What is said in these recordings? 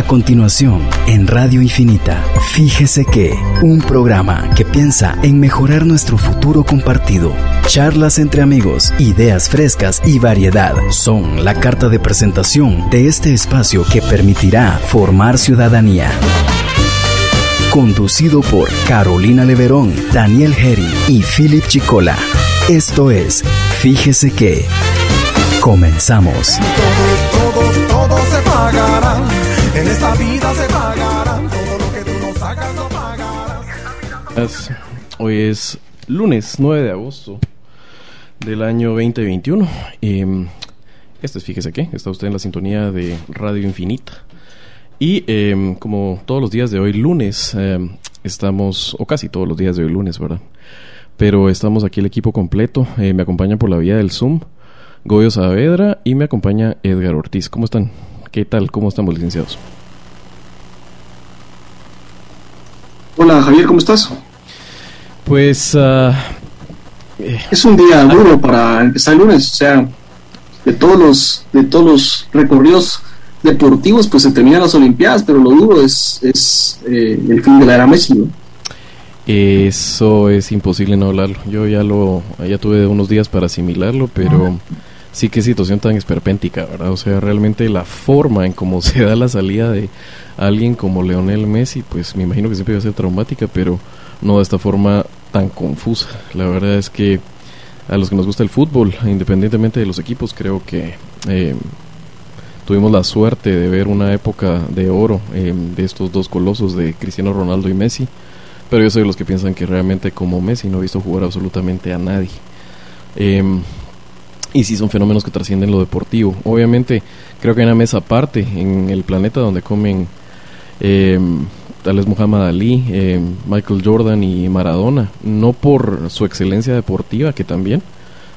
A continuación, en Radio Infinita, fíjese que un programa que piensa en mejorar nuestro futuro compartido. Charlas entre amigos, ideas frescas y variedad son la carta de presentación de este espacio que permitirá formar ciudadanía. Conducido por Carolina Leverón, Daniel Herry y Philip Chicola. Esto es Fíjese que. Comenzamos. Todo, todo, se pagará. En esta vida se. Todo lo que tú pagarás. Hoy es lunes 9 de agosto del año 2021. Eh, este es, fíjese que, está usted en la sintonía de Radio Infinita. Y eh, como todos los días de hoy, lunes, eh, estamos, o casi todos los días de hoy, lunes, ¿verdad? Pero estamos aquí el equipo completo. Eh, me acompaña por la vía del Zoom Goyo Saavedra y me acompaña Edgar Ortiz. ¿Cómo están? ¿Qué tal? ¿Cómo estamos, licenciados? Hola Javier, ¿cómo estás? Pues ah, Es un día duro para empezar el lunes, o sea, de todos los, de todos los recorridos deportivos, pues se terminan las Olimpiadas, pero lo duro es, es eh, el fin de la era Messi. ¿no? Eso es imposible no hablarlo. Yo ya lo, ya tuve unos días para asimilarlo, pero sí que situación tan esperpéntica, ¿verdad? O sea, realmente la forma en cómo se da la salida de alguien como Leonel Messi, pues me imagino que siempre va a ser traumática, pero no de esta forma tan confusa. La verdad es que a los que nos gusta el fútbol, independientemente de los equipos, creo que eh, tuvimos la suerte de ver una época de oro eh, de estos dos colosos de Cristiano Ronaldo y Messi. Pero yo soy de los que piensan que realmente como Messi no he visto jugar absolutamente a nadie. Eh, y sí son fenómenos que trascienden lo deportivo. Obviamente creo que hay una mesa aparte en el planeta donde comen tal vez Muhammad Ali, eh, Michael Jordan y Maradona. No por su excelencia deportiva, que también,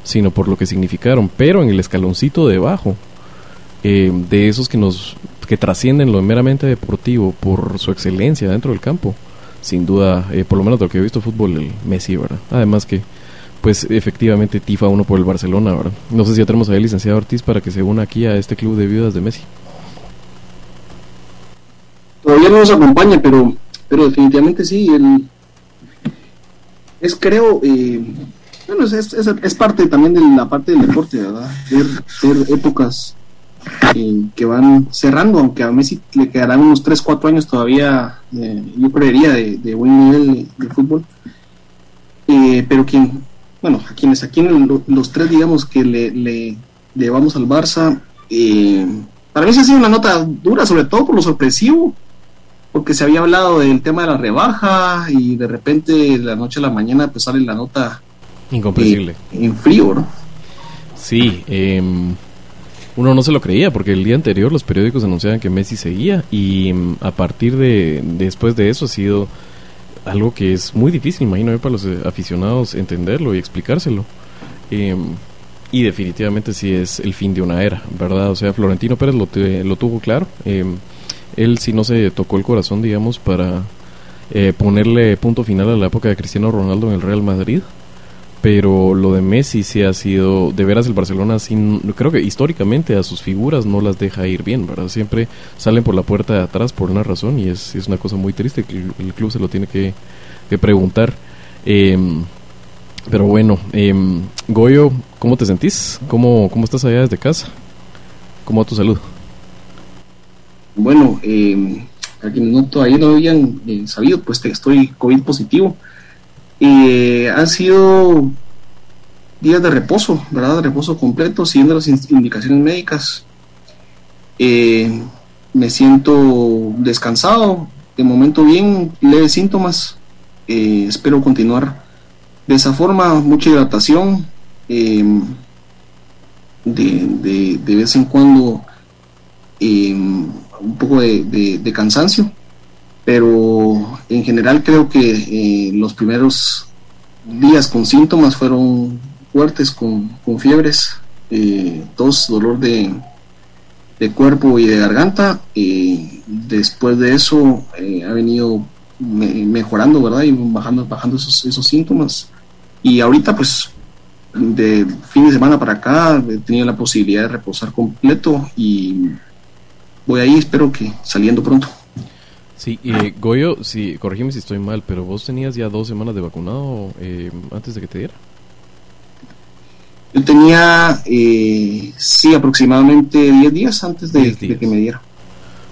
sino por lo que significaron. Pero en el escaloncito debajo, eh, de esos que nos que trascienden lo meramente deportivo por su excelencia dentro del campo sin duda, eh, por lo menos de lo que he visto fútbol, el Messi, ¿verdad? Además que, pues efectivamente tifa uno por el Barcelona, ¿verdad? No sé si ya tenemos ahí licenciado Ortiz para que se una aquí a este club de viudas de Messi. Todavía no nos acompaña, pero, pero definitivamente sí. El, es creo, eh, bueno, es, es, es parte también de la parte del deporte, ¿verdad? Ver, épocas eh, que van cerrando, aunque a Messi le quedarán unos 3, 4 años todavía, eh, yo creería, de, buen nivel de, fútbol. Eh, pero quien, bueno, a quienes aquí los tres, digamos, que le, le, le vamos al Barça, eh, para mí se ha sido una nota dura, sobre todo por lo sorpresivo, porque se había hablado del tema de la rebaja y de repente de la noche a la mañana pues sale la nota Incomprensible. eh, en frío, ¿no? Sí, em, uno no se lo creía porque el día anterior los periódicos anunciaban que Messi seguía y em, a partir de después de eso ha sido algo que es muy difícil, imagino yo, para los eh, aficionados entenderlo y explicárselo. Em, y definitivamente sí es el fin de una era, ¿verdad? O sea, Florentino Pérez lo, te- lo tuvo claro. em, él sí no se tocó el corazón, digamos, para eh, ponerle punto final a la época de Cristiano Ronaldo en el Real Madrid pero lo de Messi sí ha sido, de veras el Barcelona sí, n- creo que históricamente a sus figuras no las deja ir bien, ¿verdad? Siempre salen por la puerta de atrás por una razón y es, es una cosa muy triste que el, club se lo tiene que, que preguntar. Em, pero bueno, em, Goyo, ¿cómo te sentís? ¿Cómo, ¿Cómo estás allá desde casa? ¿Cómo va tu salud? Bueno, eh, a quienes no, todavía no habían eh, sabido, pues estoy COVID positivo. Eh, han sido días de reposo, ¿verdad? De reposo completo, siguiendo las in- indicaciones médicas. Eh, me siento descansado, de momento bien, leves síntomas. Espero continuar de esa forma, mucha hidratación. eh, de, de, vez en cuando eh, un poco de, de- cansancio, pero en general creo que eh, los primeros días con síntomas fueron fuertes, con, con fiebres, eh, tos, dolor de, de cuerpo y de garganta. eh, después de eso ha venido mejorando, ¿verdad? Y bajando, bajando esos, esos síntomas. Y ahorita, pues, de fin de semana para acá, he tenido la posibilidad de reposar completo y voy ahí, espero que saliendo pronto. Sí, eh, Goyo, sí, corrígeme si estoy mal, pero vos tenías ya dos semanas de vacunado eh, antes de que te diera. Yo tenía, eh, sí, aproximadamente 10 días antes de, que me diera.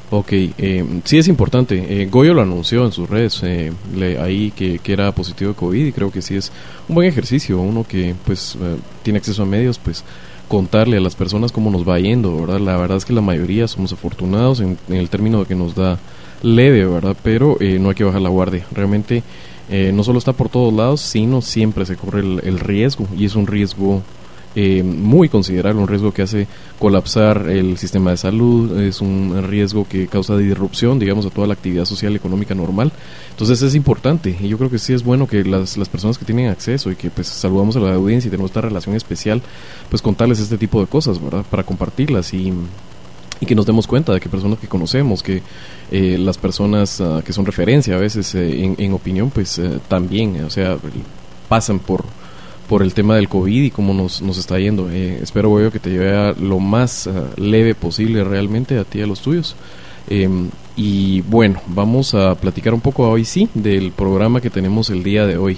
Ok, eh, sí es importante. Eh, Goyo lo anunció en sus redes eh, ahí que, que, era positivo de COVID y creo que sí es un buen ejercicio. Uno que pues tiene acceso a medios, pues contarle a las personas cómo nos va yendo, ¿verdad? La verdad es que la mayoría somos afortunados en, el término de que nos da leve, ¿verdad? Pero no hay que bajar la guardia. Realmente no solo está por todos lados, sino siempre se corre el, el riesgo y es un riesgo eh, muy considerable, un riesgo que hace colapsar el sistema de salud, es un riesgo que causa disrupción, digamos, a toda la actividad social y económica normal. Entonces es importante y yo creo que sí es bueno que las, las personas que tienen acceso y que pues saludamos a la audiencia y tenemos esta relación especial, pues contarles este tipo de cosas, ¿verdad? Para compartirlas y y que nos demos cuenta de que personas que conocemos, que eh, las personas ah, que son referencia a veces eh, en, en, opinión, pues también, o sea, pasan por, por el tema del COVID y cómo nos, nos está yendo. Eh, espero, güey, que te lleve lo más ah, leve posible realmente a ti y a los tuyos. Em, y bueno, vamos a platicar un poco hoy sí del programa que tenemos el día de hoy.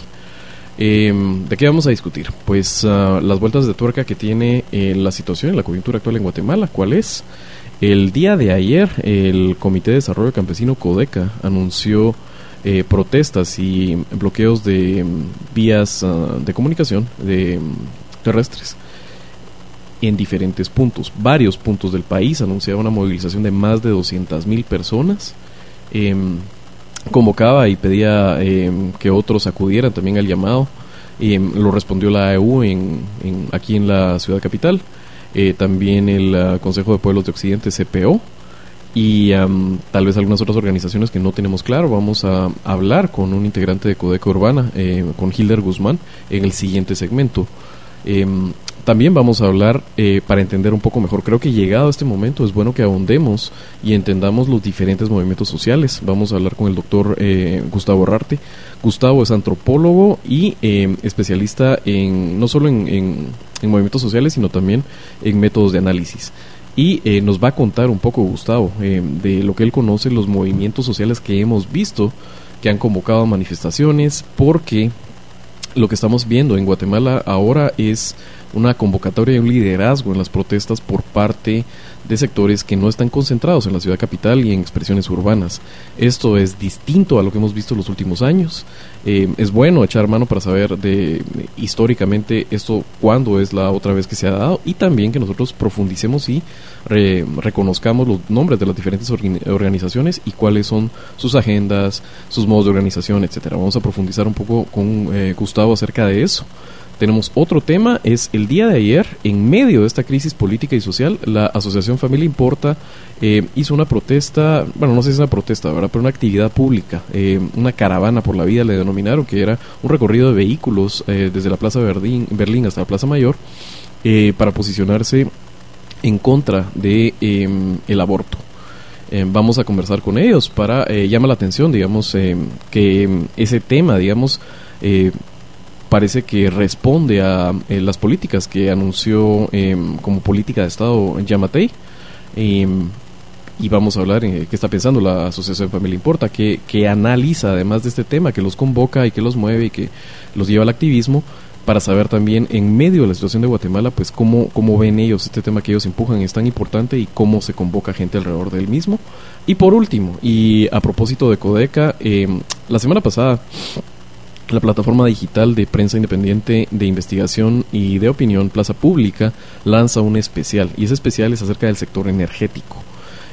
Em, ¿De qué vamos a discutir? Pues ah, las vueltas de tuerca que tiene eh, la situación, la coyuntura actual en Guatemala. ¿Cuál es? El día de ayer, el Comité de Desarrollo Campesino Codeca anunció eh, protestas y bloqueos de mm, vías ah, de comunicación de, mm, terrestres en diferentes puntos. Varios puntos del país anunciaba una movilización de más de 200 mil personas. Em, convocaba y pedía em, que otros acudieran también al llamado. Em, lo respondió la AEU en, aquí en la ciudad capital. Eh, también el ah, Consejo de Pueblos de Occidente, CPO, y tal vez algunas otras organizaciones que no tenemos claro. Vamos a hablar con un integrante de Codeco Urbana, eh, con Hilder Guzmán, en el siguiente segmento. Em, también vamos a hablar eh, para entender un poco mejor. Creo que llegado a este momento es bueno que ahondemos y entendamos los diferentes movimientos sociales. Vamos a hablar con el doctor eh, Gustavo Rarte. Gustavo es antropólogo y em, especialista en no solo en movimientos sociales, sino también en métodos de análisis y eh, nos va a contar un poco Gustavo eh, de lo que él conoce, los movimientos sociales que hemos visto que han convocado manifestaciones, porque lo que estamos viendo en Guatemala ahora es una convocatoria y un liderazgo en las protestas por parte sectores que no están concentrados en la ciudad capital y en expresiones urbanas. Esto es distinto a lo que hemos visto en los últimos años. Eh, es bueno echar mano para saber de históricamente esto cuándo es la otra vez que se ha dado y también que nosotros profundicemos y reconozcamos los nombres de las diferentes organizaciones y cuáles son sus agendas, sus modos de organización, etcétera. Vamos a profundizar un poco con eh, Gustavo acerca de eso tenemos otro tema, es el día de ayer, en medio de esta crisis política y social, la Asociación Familia Importa eh, hizo una protesta, bueno, no sé si es una protesta, ¿verdad? Pero una actividad pública, eh, una caravana por la vida le denominaron, que era un recorrido de vehículos eh, desde la Plaza Berlín, Berlín hasta la Plaza Mayor, para posicionarse en contra de em, el aborto. vamos a conversar con ellos para llamar la atención, digamos, que em, ese tema, digamos, parece que responde a eh, las políticas que anunció em, como política de Estado Yamatei. Em, y vamos a hablar en qué está pensando la Asociación Familia Importa, que, que analiza además de este tema, que los convoca y que los mueve y que los lleva al activismo, para saber también en medio de la situación de Guatemala, pues cómo, cómo ven ellos este tema que ellos empujan es tan importante y cómo se convoca gente alrededor del mismo. Y por último, y a propósito de Codeca, em, la semana pasada la plataforma digital de prensa independiente de investigación y de opinión Plaza Pública lanza un especial y ese especial es acerca del sector energético.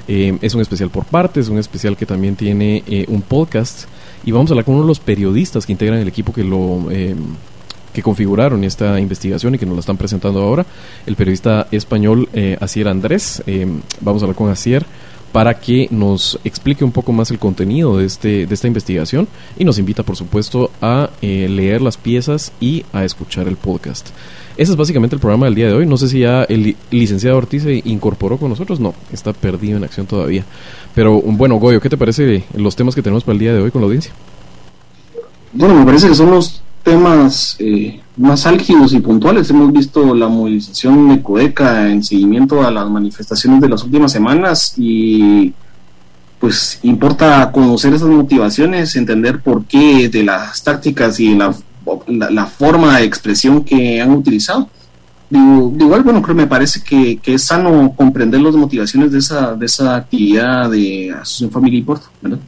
Eh, es un especial por partes, un especial que también tiene eh, un podcast y vamos a hablar con uno de los periodistas que integran el equipo que lo eh, que configuraron esta investigación y que nos la están presentando ahora, el periodista español Asier Andrés. vamos a hablar con Asier para que nos explique un poco más el contenido de, este, de esta investigación y nos invita, por supuesto, a eh, leer las piezas y a escuchar el podcast. Ese es básicamente el programa del día de hoy. No sé si ya el licenciado Ortiz se incorporó con nosotros. No, está perdido en acción todavía. Pero bueno, Goyo, ¿qué te parece los temas que tenemos para el día de hoy con la audiencia? Bueno, me parece que son los temas eh, más álgidos y puntuales. Hemos visto la movilización de Codeca en seguimiento a las manifestaciones de las últimas semanas y pues importa conocer esas motivaciones, entender por qué de las tácticas y la, la, forma de expresión que han utilizado. Digo, igual, bueno, creo que me parece que, que, es sano comprender las motivaciones de esa, de esa actividad de Asociación Familia Importa, ¿verdad?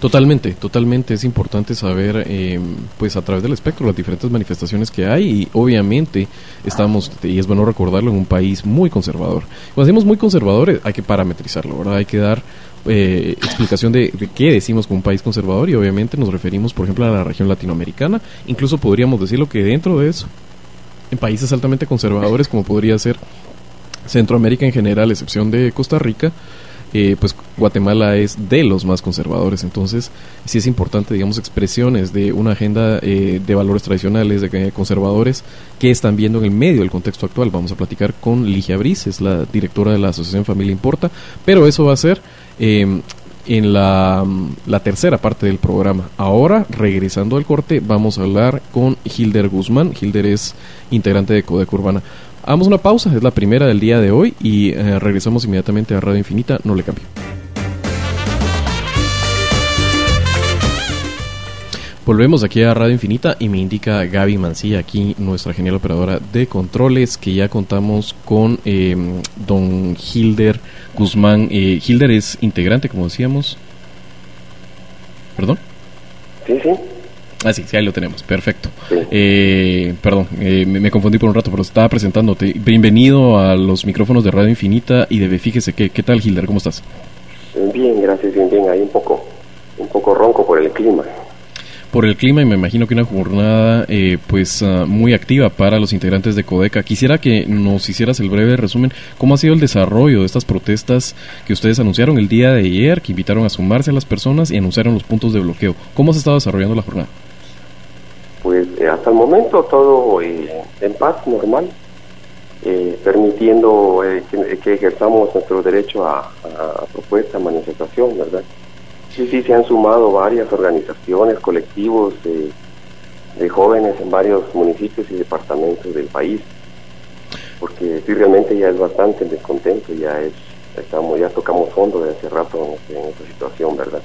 Totalmente, totalmente es importante saber, eh, pues a través del espectro, las diferentes manifestaciones que hay y obviamente estamos, y es bueno recordarlo, en un país muy conservador. Cuando decimos muy conservadores hay que parametrizarlo, ¿verdad? Hay que dar eh, explicación de, de, qué decimos con un país conservador y obviamente nos referimos, por ejemplo, a la región latinoamericana. Incluso podríamos decirlo que dentro de eso, en países altamente conservadores como podría ser Centroamérica en general, excepción de Costa Rica, eh, pues Guatemala es de los más conservadores. Entonces, sí es importante, digamos, expresiones de una agenda eh, de valores tradicionales, de conservadores, que están viendo en el medio del contexto actual. Vamos a platicar con Ligia Briz, es la directora de la Asociación Familia Importa, pero eso va a ser em, en la, la, tercera parte del programa. Ahora, regresando al corte, vamos a hablar con Hilder Guzmán. Hilder es integrante de Codeco Urbana. Hagamos una pausa, es la primera del día de hoy y eh, regresamos inmediatamente a Radio Infinita, no le cambie. Volvemos aquí a Radio Infinita y me indica Gaby Mancilla, aquí nuestra genial operadora de controles, que ya contamos con em, don Hilder Guzmán. Eh, Hilder es integrante, como decíamos. ¿Perdón? Sí, sí. Ah, sí, sí, ahí lo tenemos. Perfecto. Eh, perdón, eh, me, confundí por un rato, pero estaba presentándote. Bienvenido a los micrófonos de Radio Infinita y de Fíjese qué. ¿Qué tal, Hilder? ¿Cómo estás? Bien, gracias, bien, bien. Ahí un poco, un poco ronco por el clima por el clima y me imagino que una jornada eh, pues ah, muy activa para los integrantes de Codeca. Quisiera que nos hicieras el breve resumen, ¿cómo ha sido el desarrollo de estas protestas que ustedes anunciaron el día de ayer, que invitaron a sumarse a las personas y anunciaron los puntos de bloqueo? ¿Cómo se ha estado desarrollando la jornada? Pues eh, hasta el momento todo eh, en paz, normal, permitiendo que, ejerzamos nuestro derecho a, a propuesta, manifestación, ¿verdad? Sí, sí, se han sumado varias organizaciones, colectivos de, jóvenes en varios municipios y departamentos del país, porque sí, realmente ya es bastante descontento, ya es, estamos, ya tocamos fondo de hace rato en, en esta situación, ¿verdad?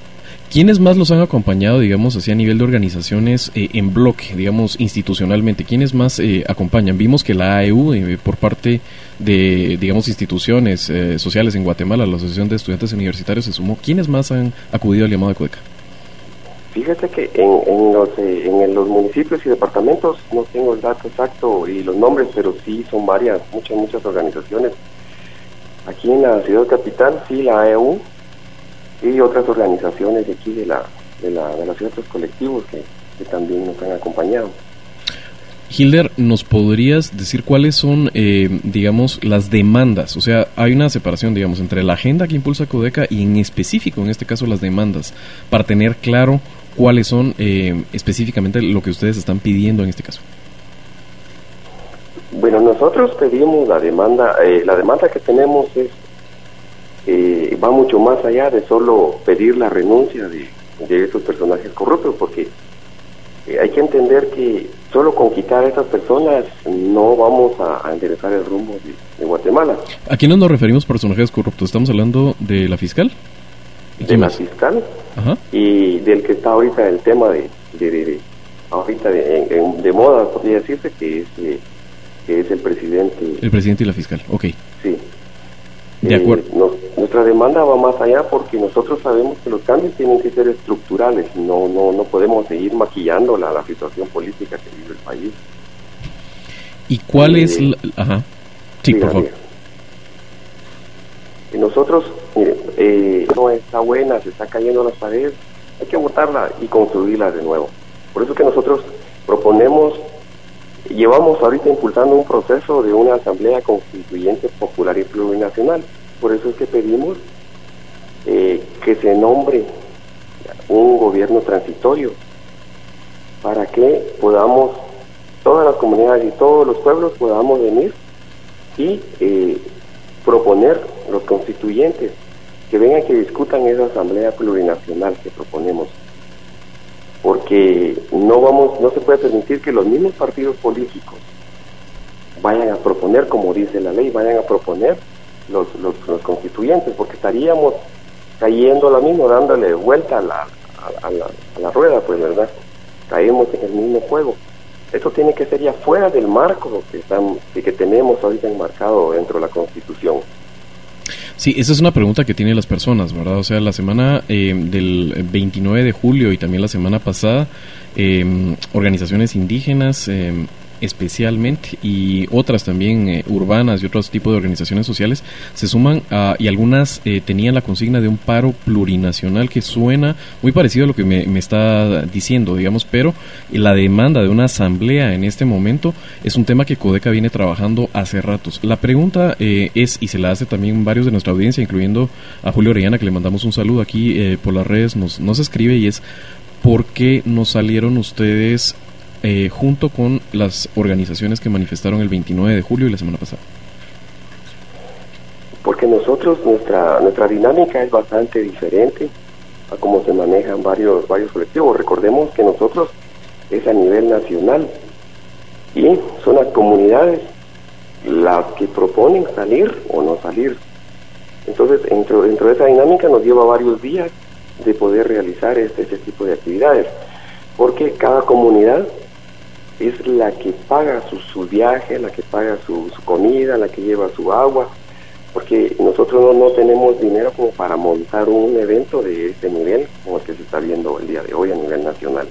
¿Quiénes más los han acompañado, digamos, así a nivel de organizaciones eh, en bloque, digamos, institucionalmente? ¿Quiénes más eh, acompañan? Vimos que la AEU, eh, por parte de, digamos, instituciones sociales en Guatemala, la Asociación de Estudiantes Universitarios se sumó. ¿Quiénes más han acudido al llamado de CODECA? Fíjate que en, los, en los municipios y departamentos no tengo el dato exacto y los nombres, pero sí son varias, muchas, muchas organizaciones. Aquí en la ciudad capital, sí, la AEU, y otras organizaciones de aquí de la, de la, de ciudad, otros colectivos que, también nos han acompañado. Hilder, ¿nos podrías decir cuáles son, eh, digamos, las demandas? O sea, hay una separación, digamos, entre la agenda que impulsa Codeca y en específico, en este caso, las demandas, para tener claro cuáles son eh, específicamente lo que ustedes están pidiendo en este caso. Bueno, nosotros pedimos la demanda, eh, la demanda que tenemos es eh, va mucho más allá de solo pedir la renuncia de, esos personajes corruptos, porque eh, hay que entender que solo con quitar a esas personas no vamos a, enderezar el rumbo de, Guatemala. ¿A quiénes nos referimos personajes corruptos? ¿Estamos hablando de la fiscal? De la fiscal y del que está ahorita el tema de, de, ahorita de, moda, podría decirse, que es, eh, que es el presidente. El presidente y la fiscal, ok. Sí. De acuerdo. Eh, nuestra demanda va más allá porque nosotros sabemos que los cambios tienen que ser estructurales, no no no podemos seguir maquillando la, situación política que vive el país. ¿Y cuál es la... Ajá. Sí, por favor. Y nosotros, mire, eh, no está buena, se está cayendo las paredes, hay que votarla y construirla de nuevo. Por eso que nosotros proponemos Llevamos ahorita impulsando un proceso de una asamblea constituyente popular y plurinacional. Por eso es que pedimos que se nombre un gobierno transitorio para que podamos, todas las comunidades y todos los pueblos podamos venir y eh, proponer los constituyentes que vengan que discutan esa asamblea plurinacional que proponemos porque no vamos no se puede permitir que los mismos partidos políticos vayan a proponer como dice la ley vayan a proponer los, los, constituyentes porque estaríamos cayendo la misma dándole vuelta a la, a, la, a la rueda pues verdad caemos en el mismo juego eso tiene que ser ya fuera del marco que, están, que tenemos ahorita enmarcado dentro de la Constitución. Sí, esa es una pregunta que tienen las personas, ¿verdad? O sea, la semana eh, del 29 de julio y también la semana pasada, eh, organizaciones indígenas, eh, especialmente y otras también eh, urbanas y otros tipos de organizaciones sociales se suman a, y algunas eh, tenían la consigna de un paro plurinacional que suena muy parecido a lo que me, está diciendo, digamos, pero la demanda de una asamblea en este momento es un tema que Codeca viene trabajando hace ratos. La pregunta eh, es, y se la hace también varios de nuestra audiencia, incluyendo a Julio Orellana, que le mandamos un saludo aquí por las redes, nos, nos escribe y es, ¿por qué no salieron ustedes eh, junto con las organizaciones que manifestaron el 29 de julio y la semana pasada? Porque nosotros, nuestra, nuestra dinámica es bastante diferente a cómo se manejan varios, varios colectivos. Recordemos que nosotros es a nivel nacional y son las comunidades las que proponen salir o no salir. Entonces, dentro, dentro de esa dinámica nos lleva varios días de poder realizar este, este tipo de actividades, porque cada comunidad es la que paga su, su viaje, la que paga su, comida, la que lleva su agua, porque nosotros no, tenemos dinero como para montar un evento de este nivel como el que se está viendo el día de hoy a nivel nacional.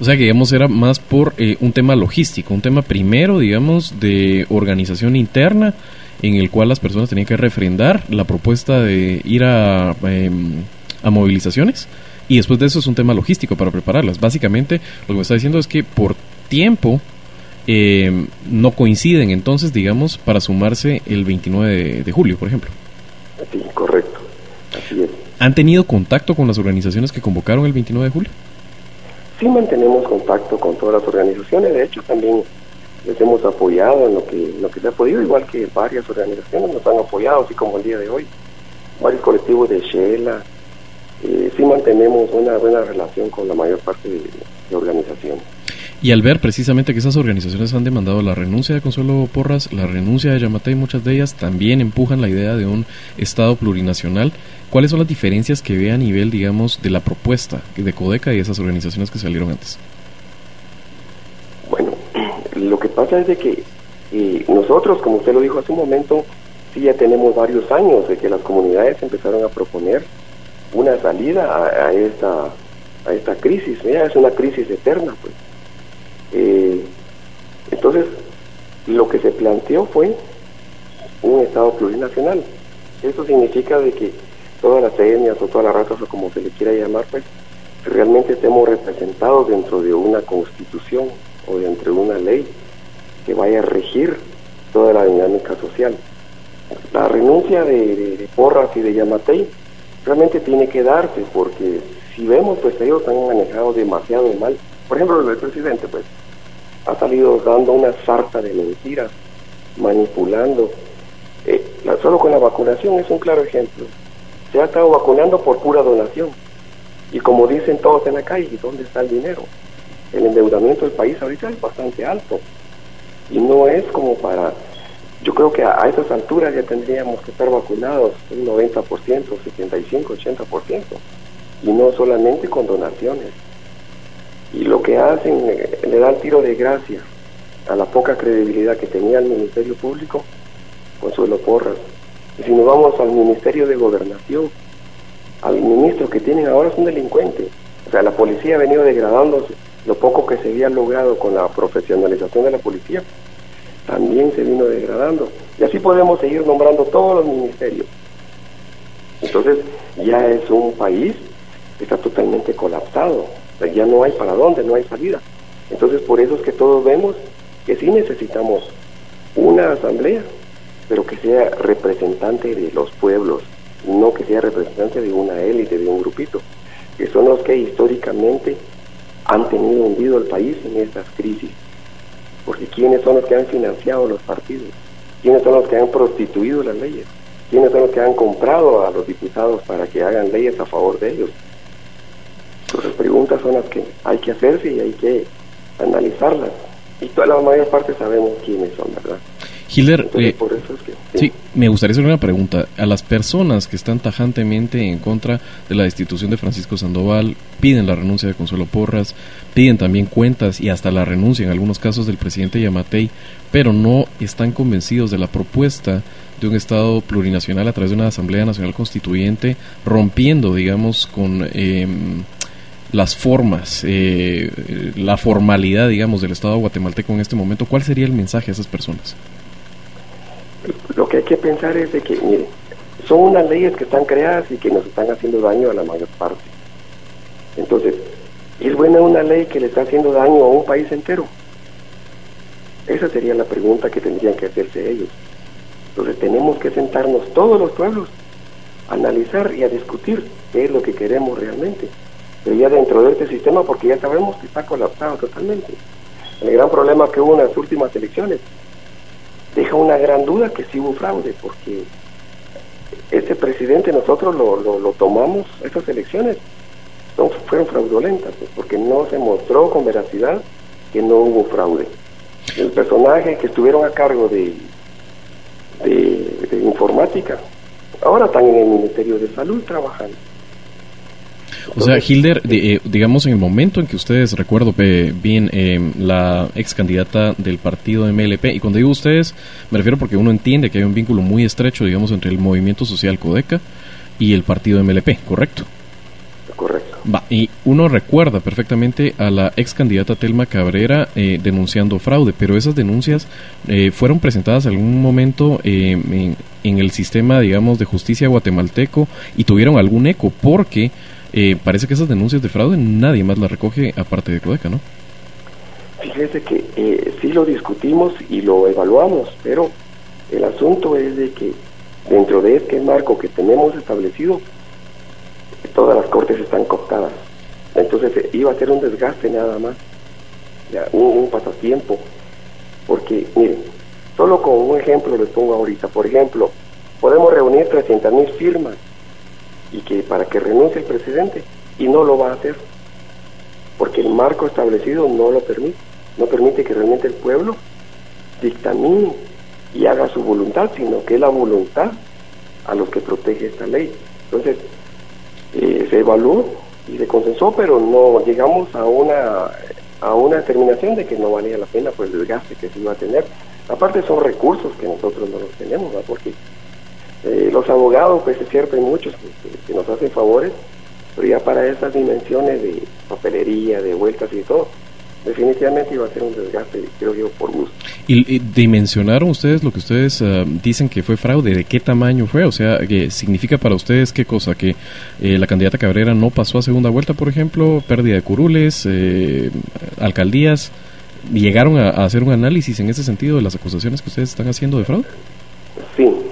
O sea que digamos era más por eh, un tema logístico, un tema primero, digamos, de organización interna en el cual las personas tenían que refrendar la propuesta de ir a, em, a movilizaciones y después de eso es un tema logístico para prepararlas. Básicamente lo que me está diciendo es que por tiempo eh, no coinciden entonces, digamos, para sumarse el 29 de, julio, por ejemplo. Sí, correcto. Así es. ¿Han tenido contacto con las organizaciones que convocaron el 29 de julio? Sí, mantenemos contacto con todas las organizaciones. De hecho, también les hemos apoyado en lo que, lo que se ha podido, igual que varias organizaciones nos han apoyado, así como el día de hoy. Varios colectivos de Shela. Eh, sí mantenemos una buena relación con la mayor parte de organizaciones. Y al ver precisamente que esas organizaciones han demandado la renuncia de Consuelo Porras, la renuncia de Yamatei, muchas de ellas también empujan la idea de un Estado plurinacional. ¿Cuáles son las diferencias que ve a nivel, digamos, de la propuesta de Codeca y esas organizaciones que salieron antes? Bueno, lo que pasa es de que eh, nosotros, como usted lo dijo hace un momento, sí ya tenemos varios años de que las comunidades empezaron a proponer una salida a, esta a esta crisis. Mira, es una crisis eterna, pues eh, entonces, lo que se planteó fue un Estado plurinacional. Eso significa de que todas las etnias o todas las razas o como se le quiera llamar, pues realmente estemos representados dentro de una constitución o dentro de una ley que vaya a regir toda la dinámica social. La renuncia de, Porras y de Yamatei realmente tiene que darse porque si vemos, pues ellos han manejado demasiado mal. Por ejemplo, el presidente, pues ha salido dando una sarta de mentiras, manipulando. Eh, solo con la vacunación es un claro ejemplo. Se ha estado vacunando por pura donación. Y como dicen todos en la calle, ¿dónde está el dinero? El endeudamiento del país ahorita es bastante alto. Y no es como para... Yo creo que a, a esas alturas ya tendríamos que estar vacunados un 90%, 75, 80%. Y no solamente con donaciones y lo que hacen eh, le da el tiro de gracia a la poca credibilidad que tenía el Ministerio Público, Consuelo Porras. Y si nos vamos al Ministerio de Gobernación, al ministro que tienen ahora es un delincuente. O sea, la policía ha venido degradándose. Lo poco que se había logrado con la profesionalización de la policía también se vino degradando. Y así podemos seguir nombrando todos los ministerios. Entonces, ya es un país que está totalmente colapsado ya no hay para dónde, no hay salida. Entonces por eso es que todos vemos que sí necesitamos una asamblea, pero que sea representante de los pueblos, no que sea representante de una élite, de un grupito, que son los que históricamente han tenido hundido el país en estas crisis. Porque ¿quiénes son los que han financiado los partidos? ¿Quiénes son los que han prostituido las leyes? ¿Quiénes son los que han comprado a los diputados para que hagan leyes a favor de ellos? Preguntas son las que hay que hacerse y hay que analizarlas. Y toda la mayor parte sabemos quiénes son, ¿verdad? Hilder, eh, sí. me gustaría hacer una pregunta. A las personas que están tajantemente en contra de la destitución de Francisco Sandoval, piden la renuncia de Consuelo Porras, piden también cuentas y hasta la renuncia en algunos casos del presidente Yamatei, pero no están convencidos de la propuesta de un Estado plurinacional a través de una Asamblea Nacional Constituyente, rompiendo, digamos, con... Eh, las formas, eh, la formalidad, digamos, del Estado guatemalteco en este momento, ¿cuál sería el mensaje a esas personas? Lo que hay que pensar es de que, mire, son unas leyes que están creadas y que nos están haciendo daño a la mayor parte. Entonces, ¿es buena una ley que le está haciendo daño a un país entero? Esa sería la pregunta que tendrían que hacerse ellos. Entonces tenemos que sentarnos todos los pueblos, a analizar y a discutir qué es lo que queremos realmente. Pero ya dentro de este sistema, porque ya sabemos que está colapsado totalmente. El gran problema que hubo en las últimas elecciones deja una gran duda que sí hubo fraude, porque ese presidente nosotros lo, lo, tomamos, esas elecciones son, fueron fraudulentas, pues, porque no se mostró con veracidad que no hubo fraude. El personaje que estuvieron a cargo de, de informática, ahora están en el Ministerio de Salud trabajando. O sea, Hilder, eh, digamos en el momento en que ustedes, recuerdo bien, eh, la ex candidata del partido MLP, y cuando digo ustedes, me refiero porque uno entiende que hay un vínculo muy estrecho, digamos, entre el movimiento social Codeca y el partido MLP, ¿correcto? Correcto. Va, y uno recuerda perfectamente a la ex candidata Telma Cabrera eh, denunciando fraude, pero esas denuncias eh, fueron presentadas en algún momento en, en el sistema, digamos, de justicia guatemalteco y tuvieron algún eco, porque eh, parece que esas denuncias de fraude nadie más las recoge aparte de Codeca, ¿no? Fíjese que eh, sí lo discutimos y lo evaluamos, pero el asunto es de que dentro de este marco que tenemos establecido, todas las cortes están cooptadas. Entonces eh, iba a ser un desgaste nada más, un, un, pasatiempo, porque miren, solo con un ejemplo les pongo ahorita, por ejemplo, podemos reunir 300 mil firmas y que para que renuncie el presidente y no lo va a hacer porque el marco establecido no lo permite, no permite que realmente el pueblo dictamine y haga su voluntad, sino que es la voluntad a los que protege esta ley. Entonces, eh, se evaluó y se consensó, pero no llegamos a una a una determinación de que no valía la pena por el desgaste que se iba a tener. Aparte son recursos que nosotros no los tenemos, porque eh, los abogados, pues es cierto, hay muchos que, nos hacen favores, pero ya para esas dimensiones de papelería, de vueltas y todo, definitivamente iba a ser un desgaste, creo yo, por gusto. ¿Y, dimensionaron ustedes lo que ustedes ah, dicen que fue fraude? ¿De qué tamaño fue? O sea, ¿qué significa para ustedes qué cosa? ¿Que eh, la candidata Cabrera no pasó a segunda vuelta, por ejemplo? ¿Pérdida de curules? Eh, ¿Alcaldías? ¿Llegaron a hacer un análisis en ese sentido de las acusaciones que ustedes están haciendo de fraude?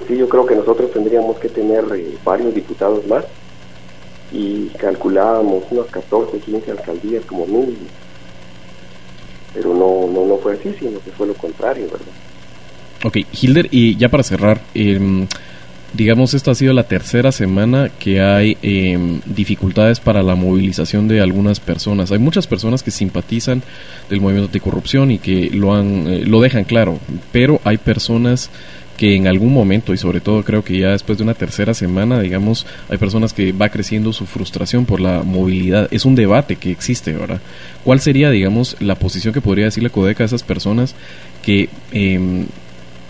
Sí, yo creo que nosotros tendríamos que tener eh, varios diputados más y calculábamos unas 14, 15 alcaldías como mínimo. Pero no, no, no fue así, sino que fue lo contrario, ¿verdad? Ok, Hilder, y ya para cerrar, eh, digamos, esta ha sido la tercera semana que hay eh, dificultades para la movilización de algunas personas. Hay muchas personas que simpatizan del movimiento anticorrupción y que lo, han, eh, lo dejan claro, pero hay personas que en algún momento, y sobre todo creo que ya después de una tercera semana, digamos, hay personas que va creciendo su frustración por la movilidad. Es un debate que existe, ¿verdad? ¿Cuál sería, digamos, la posición que podría decirle Codeca a esas personas que eh,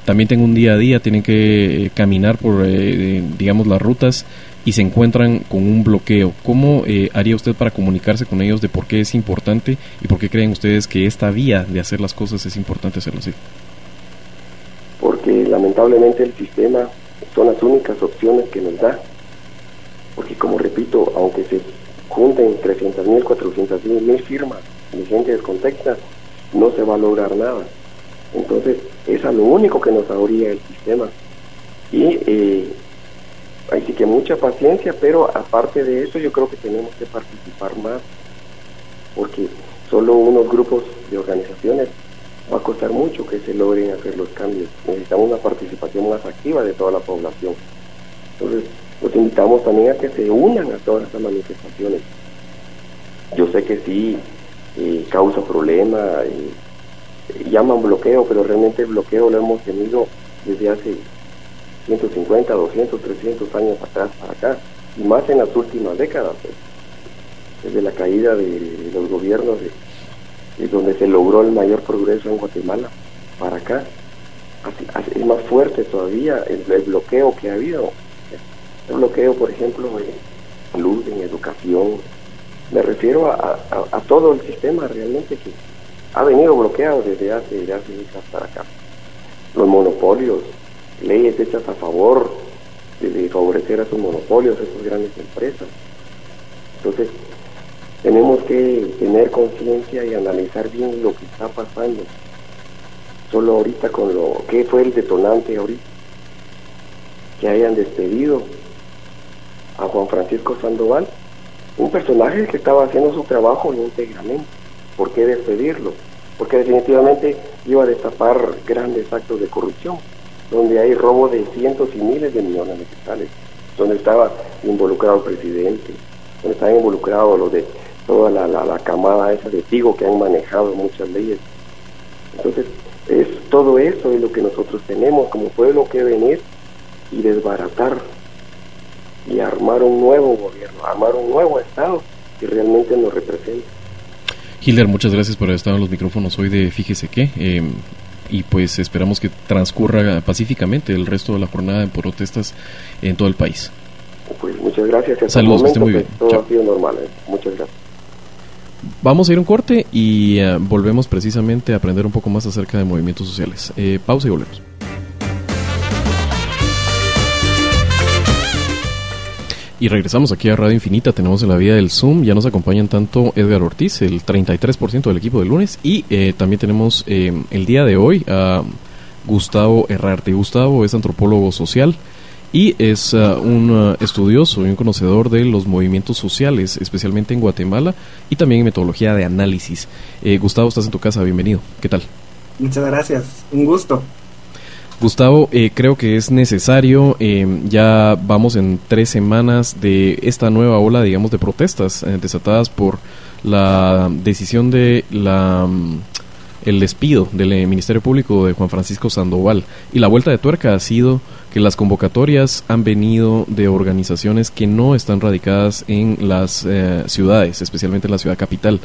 también tienen un día a día, tienen que eh, caminar por, eh, digamos, las rutas y se encuentran con un bloqueo. ¿Cómo eh, haría usted para comunicarse con ellos de por qué es importante y por qué creen ustedes que esta vía de hacer las cosas es importante hacerlo así? porque lamentablemente el sistema son las únicas opciones que nos da. Porque como repito, aunque se junten 300 mil, 400 mil firmas de gente descontexta, no se va a lograr nada. Entonces, es a lo único que nos abría el sistema. Y eh, Así que mucha paciencia, pero aparte de eso yo creo que tenemos que participar más, porque solo unos grupos de organizaciones va a costar mucho que se logren hacer los cambios. Necesitamos una participación más activa de toda la población. Entonces, los invitamos también a que se unan a todas estas manifestaciones. Yo sé que sí eh, causa problemas, eh, llaman bloqueo, pero realmente el bloqueo lo hemos tenido desde hace 150, 200, 300 años atrás para acá, y más en las últimas décadas, pues. desde la caída de, los gobiernos de, donde se logró el mayor progreso en Guatemala para acá. es más fuerte todavía el, bloqueo que ha habido. El bloqueo, por ejemplo, en salud, en educación. Me refiero a, todo el sistema realmente que ha venido bloqueado desde hace, desde hace para acá. Los monopolios, leyes hechas a favor de, favorecer a sus monopolios, a esas grandes empresas. Entonces, tenemos que tener conciencia y analizar bien lo que está pasando. Solo ahorita con lo que fue el detonante ahorita, que hayan despedido a Juan Francisco Sandoval, un personaje que estaba haciendo su trabajo íntegramente. ¿Por qué despedirlo? Porque definitivamente iba a destapar grandes actos de corrupción donde hay robo de cientos y miles de millones de quetzales, donde estaba involucrado el presidente, donde estaba involucrado lo de toda la, la, camada esa de Tigo que han manejado muchas leyes. Entonces, es todo eso es lo que nosotros tenemos como pueblo que venir y desbaratar y armar un nuevo gobierno, armar un nuevo Estado que realmente nos represente. Hilder, muchas gracias por haber estado en los micrófonos hoy de Fíjese qué. Eh, y pues esperamos que transcurra pacíficamente el resto de la jornada de protestas en todo el país. Pues muchas gracias. Saludos, que esté muy bien. Todo ha sido normal. ¿eh? Muchas gracias. Vamos a ir un corte y eh, volvemos precisamente a aprender un poco más acerca de movimientos sociales. Eh, pausa y volvemos. Y regresamos aquí a Radio Infinita, tenemos en la vida del Zoom, ya nos acompañan tanto Edgar Ortiz, el 33% del equipo del lunes, y eh, también tenemos eh, el día de hoy a Gustavo Herrarte. Gustavo es antropólogo social y es uh, un uh, estudioso y un conocedor de los movimientos sociales, especialmente en Guatemala y también en metodología de análisis. Eh, Gustavo, estás en tu casa, bienvenido. ¿Qué tal? Muchas gracias, un gusto. Gustavo, eh, creo que es necesario, eh, ya vamos en tres semanas de esta nueva ola, digamos, de protestas eh, desatadas por la decisión de la mm, el despido del Ministerio Público de Juan Francisco Sandoval. Y la vuelta de tuerca ha sido que las convocatorias han venido de organizaciones que no están radicadas en las ciudades, especialmente en la ciudad capital.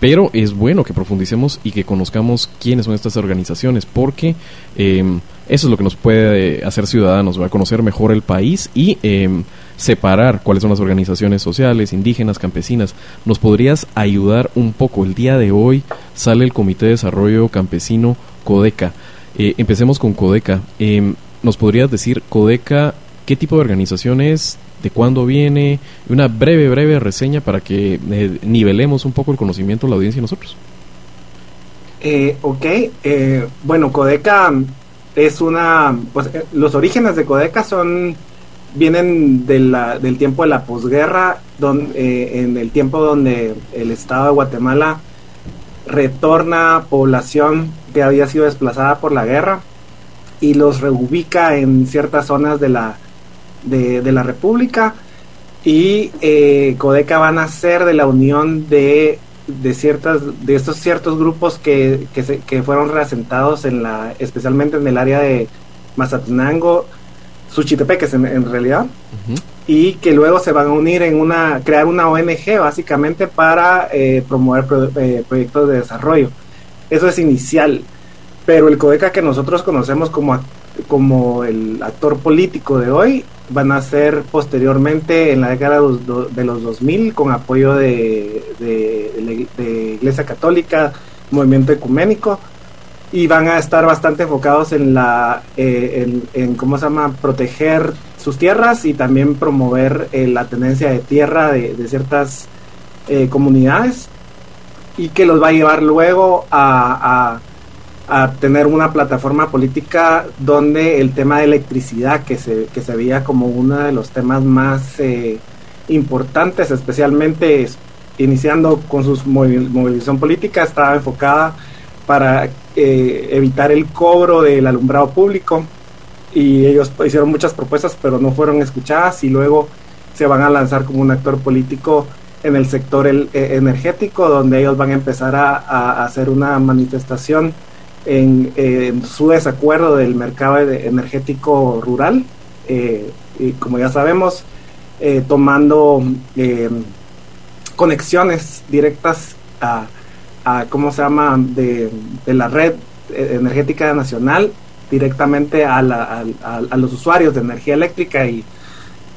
Pero es bueno que profundicemos y que conozcamos quiénes son estas organizaciones, porque em, eso es lo que nos puede hacer ciudadanos, va conocer mejor el país y em, separar cuáles son las organizaciones sociales, indígenas, campesinas. ¿Nos podrías ayudar un poco? El día de hoy sale el Comité de Desarrollo Campesino Codeca. Eh, empecemos con Codeca. Em, ¿Nos podrías decir, Codeca, qué tipo de organización es? de cuándo viene, una breve, breve reseña para que eh, nivelemos un poco el conocimiento de la audiencia y nosotros. Eh, ok, eh, bueno, Codeca es una, pues eh, los orígenes de Codeca son, vienen del tiempo de la posguerra, donde, en el tiempo donde el Estado de Guatemala retorna población que había sido desplazada por la guerra y los reubica en ciertas zonas de la, de, la República. Y eh, Codeca van a ser de la unión de, de ciertas de estos ciertos grupos que, que, fueron reasentados en la especialmente en el área de Mazatenango Suchitepeques en, en realidad y que luego se van a unir en una crear una ONG básicamente para eh, promover eh, proyectos de desarrollo. Eso es inicial pero el Codeca que nosotros conocemos como como el actor político de hoy van a ser posteriormente en la década de los 2000 con apoyo de, de, Iglesia Católica, movimiento ecuménico y van a estar bastante enfocados en la eh, en, cómo se llama proteger sus tierras y también promover eh, la tenencia de tierra de, ciertas eh, comunidades y que los va a llevar luego a tener una plataforma política donde el tema de electricidad, que se, que se veía como uno de los temas más eh, importantes, especialmente iniciando con su movilización política, estaba enfocada para eh, evitar el cobro del alumbrado público. Y ellos hicieron muchas propuestas pero no fueron escuchadas y luego se van a lanzar como un actor político en el sector el, eh, energético donde ellos van a empezar a, a hacer una manifestación en, su desacuerdo del mercado energético rural, eh, y como ya sabemos, eh, tomando eh, conexiones directas a, ¿cómo se llama?, de, la red energética nacional directamente a, los usuarios de energía eléctrica y,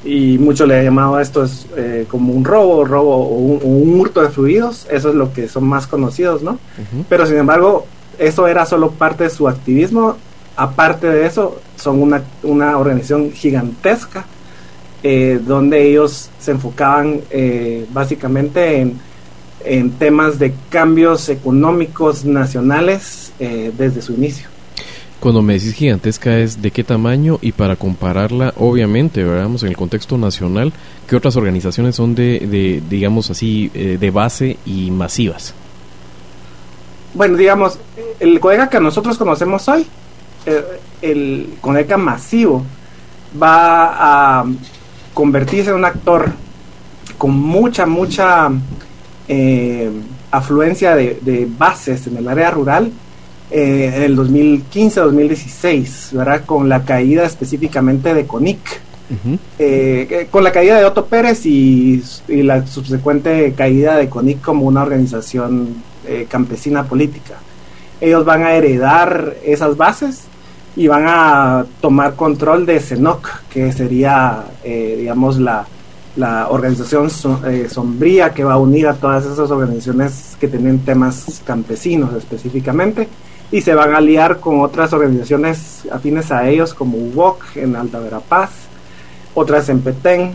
y mucho le ha llamado a esto es, como un robo, robo o un, hurto de fluidos, eso es lo que son más conocidos, ¿no? Pero sin embargo, eso era solo parte de su activismo. Aparte de eso, son una, una organización gigantesca eh, donde ellos se enfocaban eh, básicamente en, en, temas de cambios económicos nacionales eh, desde su inicio. Cuando me decís gigantesca es de qué tamaño y para compararla, obviamente, veamos en el contexto nacional, ¿qué otras organizaciones son de, de digamos así, de base y masivas? bueno, digamos, el Codeca que nosotros conocemos hoy, eh, el Codeca masivo, va a convertirse en un actor con mucha, mucha eh, afluencia de, bases en el área rural eh, en el 2015-2016, ¿verdad? Con la caída específicamente de CONIC. con la caída de Otto Pérez y, y, la subsecuente caída de CONIC como una organización eh, campesina política. Ellos van a heredar esas bases y van a tomar control de CENOC, que sería, eh, digamos, la, la organización eh, sombría que va a unir a todas esas organizaciones que tienen temas campesinos específicamente y se van a aliar con otras organizaciones afines a ellos como UBOC en Alta Verapaz, otras en Petén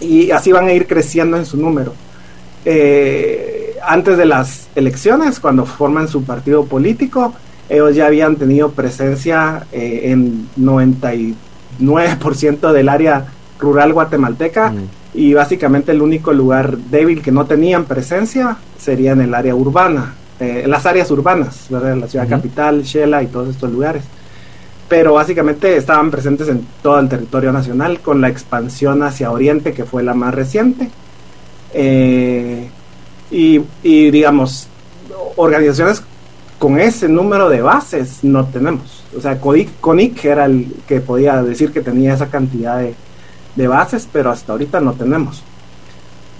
y así van a ir creciendo en su número. Eh, antes de las elecciones, cuando forman su partido político, ellos ya habían tenido presencia eh, en 99% del área rural guatemalteca mm. y básicamente el único lugar débil que no tenían presencia sería en el área urbana, eh, en las áreas urbanas, la ciudad capital, Shela y todos estos lugares. Pero básicamente estaban presentes en todo el territorio nacional con la expansión hacia Oriente que fue la más reciente. Eh, y, digamos, organizaciones con ese número de bases no tenemos. O sea, CONIC era el que podía decir que tenía esa cantidad de, bases, pero hasta ahorita no tenemos.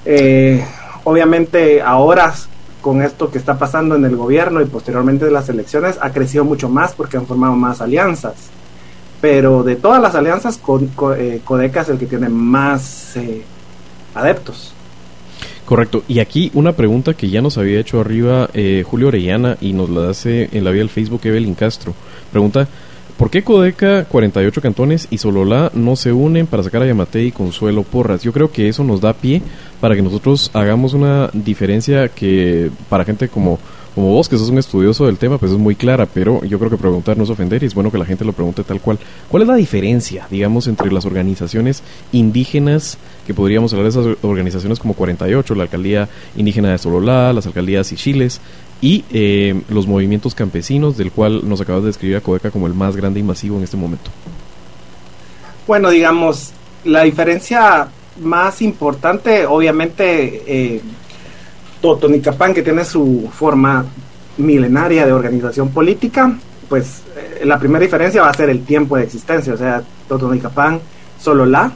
Eh, obviamente ahora con esto que está pasando en el gobierno y posteriormente de las elecciones ha crecido mucho más porque han formado más alianzas. Pero de todas las alianzas, eh, Codeca es el que tiene más eh, adeptos. Correcto. Y aquí una pregunta que ya nos había hecho arriba eh, Julio Orellana y nos la hace en la vía del Facebook Evelyn Castro. Pregunta, ¿por qué Codeca 48 cantones y Sololá no se unen para sacar a Yamate y Consuelo Porras? Yo creo que eso nos da pie para que nosotros hagamos una diferencia que para gente como como vos, que sos un estudioso del tema, pues es muy clara, pero yo creo que preguntar no es ofender y es bueno que la gente lo pregunte tal cual. ¿Cuál es la diferencia, digamos, entre las organizaciones indígenas, que podríamos hablar de esas organizaciones como 48, la Alcaldía Indígena de Sololá, las alcaldías Chiles, y eh, los movimientos campesinos, del cual nos acabas de describir a Codeca como el más grande y masivo en este momento? Bueno, digamos, la diferencia más importante, obviamente, eh, Totonicapán, que tiene su forma milenaria de organización política, pues eh, la primera diferencia va a ser el tiempo de existencia, o sea, Totonicapán, solo la,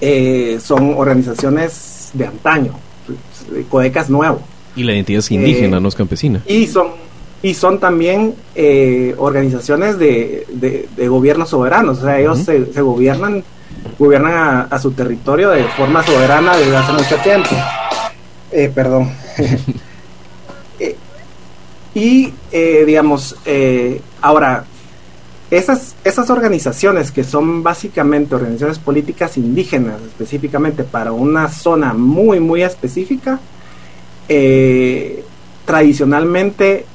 eh, son organizaciones de antaño, Codecas nuevo. Y la identidad es indígena, eh, no es campesina. Y son, y son también organizaciones de, de, gobiernos soberanos, o sea, ellos se, gobiernan, gobiernan a su territorio de forma soberana desde hace mucho tiempo. Eh, perdón. Eh, y eh, digamos, ahora, esas, esas organizaciones que son básicamente organizaciones políticas indígenas, específicamente para una zona muy, muy específica, tradicionalmente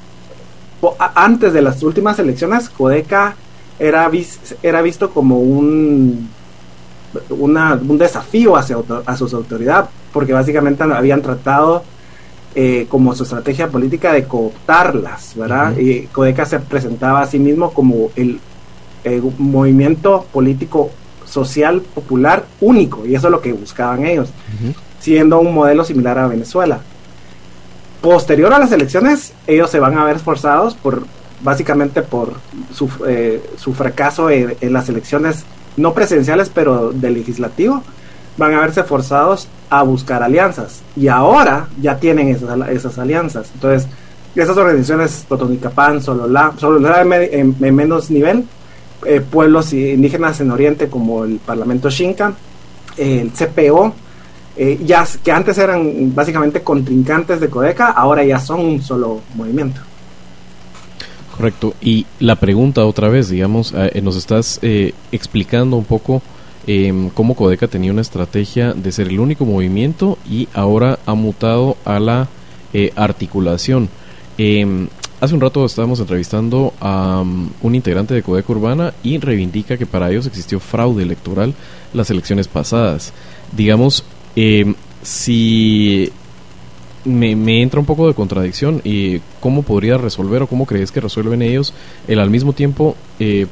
antes de las últimas elecciones, Codeca era, era visto como un, un desafío hacia a sus autoridades, porque básicamente habían tratado eh, como su estrategia política de cooptarlas, ¿verdad? Y Codeca se presentaba a sí mismo como el, movimiento político social popular único, y eso es lo que buscaban ellos, siendo un modelo similar a Venezuela. Posterior a las elecciones, ellos se van a ver esforzados por, básicamente por su, eh, su fracaso en, las elecciones no presidenciales, pero del legislativo, van a verse forzados a buscar alianzas. Y ahora ya tienen esas, esas alianzas. Entonces, esas organizaciones, Totonicapán, Sololá, Sololá en, en, menos nivel, eh, pueblos indígenas en Oriente como el Parlamento Xinca, el CPO, eh, ya que antes eran básicamente contrincantes de Codeca, ahora ya son un solo movimiento. Correcto. Y la pregunta otra vez, digamos, eh, nos estás explicando un poco eh, cómo Codeca tenía una estrategia de ser el único movimiento y ahora ha mutado a la eh, articulación. Em, hace un rato estábamos entrevistando a um, un integrante de Codeca Urbana y reivindica que para ellos existió fraude electoral las elecciones pasadas. Digamos, em, si me, entra un poco de contradicción y cómo podría resolver o cómo crees que resuelven ellos el al mismo tiempo eh,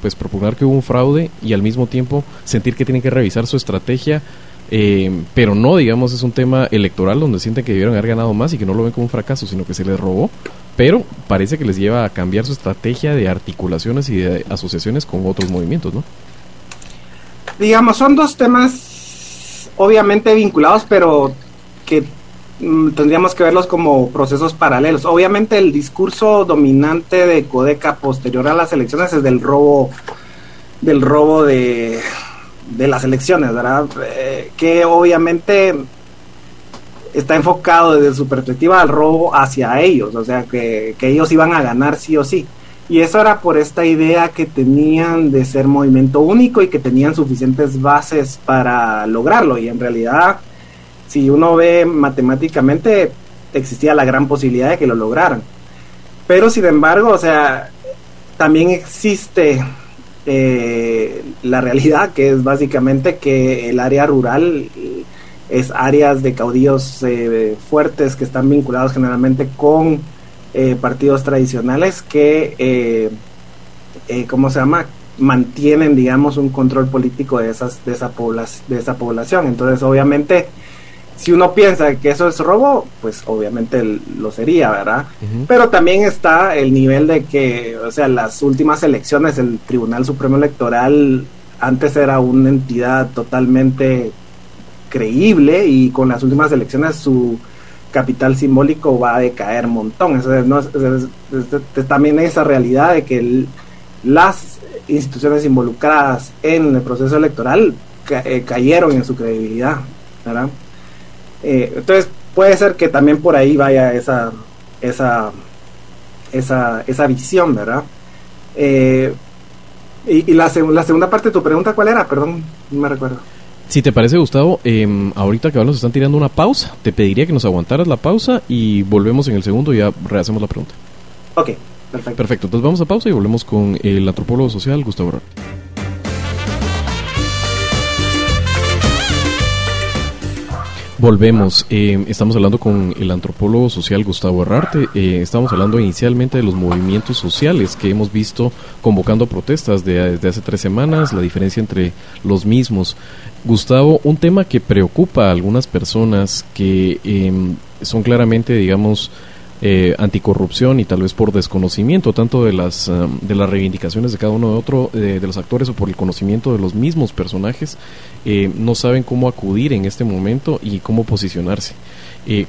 pues propugnar que hubo un fraude y al mismo tiempo sentir que tienen que revisar su estrategia eh, pero no digamos es un tema electoral donde sienten que debieron haber ganado más y que no lo ven como un fracaso sino que se les robó pero parece que les lleva a cambiar su estrategia de articulaciones y de asociaciones con otros movimientos ¿no? digamos son dos temas obviamente vinculados pero que tendríamos que verlos como procesos paralelos. Obviamente el discurso dominante de Codeca posterior a las elecciones es del robo, del robo de, de las elecciones, ¿verdad? Eh, que obviamente está enfocado desde su perspectiva al robo hacia ellos, o sea, que, que ellos iban a ganar sí o sí. Y eso era por esta idea que tenían de ser movimiento único y que tenían suficientes bases para lograrlo. Y en realidad si uno ve matemáticamente, existía la gran posibilidad de que lo lograran. Pero sin embargo, o sea, también existe eh, la realidad que es básicamente que el área rural es áreas de caudillos eh, fuertes que están vinculados generalmente con eh, partidos tradicionales que, ¿cómo se llama? mantienen, digamos, un control político de, esas, de, esa, de esa población. Entonces, obviamente, si uno piensa que eso es robo, pues obviamente lo sería, ¿verdad? Pero también está el nivel de que, o sea, las últimas elecciones, el Tribunal Supremo Electoral antes era una entidad totalmente creíble y con las últimas elecciones su capital simbólico va a decaer un montón. también esa realidad de que las instituciones involucradas en el proceso electoral eh, cayeron en su credibilidad, ¿verdad? Eh, entonces puede ser que también por ahí vaya esa, esa, esa, esa visión, ¿verdad? Eh, y, la, la, segunda parte de tu pregunta, ¿cuál era? Perdón, no me recuerdo. Si te parece, Gustavo, eh, ahorita que nos están tirando una pausa, te pediría que nos aguantaras la pausa y volvemos en el segundo y ya rehacemos la pregunta. Ok, perfecto. Perfecto, entonces vamos a pausa y volvemos con el antropólogo social Gustavo Volvemos. Eh, estamos hablando con el antropólogo social Gustavo Herrarte. Eh, estamos hablando inicialmente de los movimientos sociales que hemos visto convocando protestas desde hace tres semanas, la diferencia entre los mismos. Gustavo, un tema que preocupa a algunas personas que em, son claramente, digamos, eh, anticorrupción y tal vez por desconocimiento tanto de las um, de las reivindicaciones de cada uno de otro eh, de los actores o por el conocimiento de los mismos personajes eh, no saben cómo acudir en este momento y cómo posicionarse.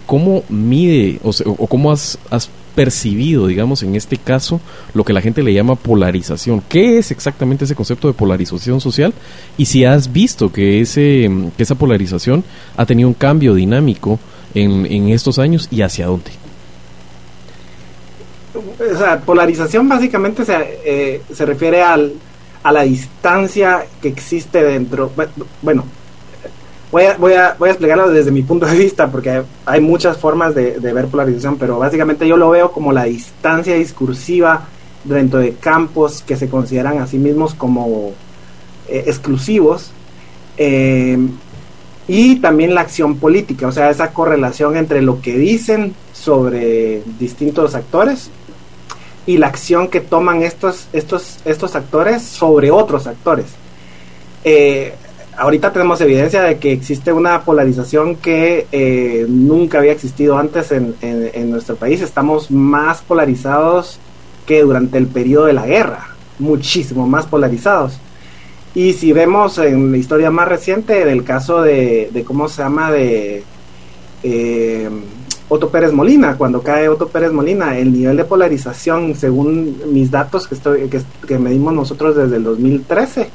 Cómo mide o, o cómo has, has, percibido digamos en este caso lo que la gente le llama polarización qué es exactamente ese concepto de polarización social y si has visto que ese que esa polarización ha tenido un cambio dinámico en, en estos años y hacia dónde o sea, polarización básicamente se, eh, se refiere al, a la distancia que existe dentro, bueno, voy a, voy a, voy a explicarlo desde mi punto de vista, porque hay muchas formas de, ver polarización, pero básicamente yo lo veo como la distancia discursiva dentro de campos que se consideran a sí mismos como eh, exclusivos. Eh, y también la acción política, o sea, esa correlación entre lo que dicen sobre distintos actores y la acción que toman estos, estos, estos actores sobre otros actores. Eh, ahorita tenemos evidencia de que existe una polarización que eh, nunca había existido antes en, nuestro país. Estamos más polarizados que durante el periodo de la guerra, muchísimo más polarizados. Y si vemos en la historia más reciente del caso de, cómo se llama, de eh, Otto Pérez Molina, cuando cae Otto Pérez Molina, el nivel de polarización, según mis datos que, estoy, que medimos nosotros desde el 2013,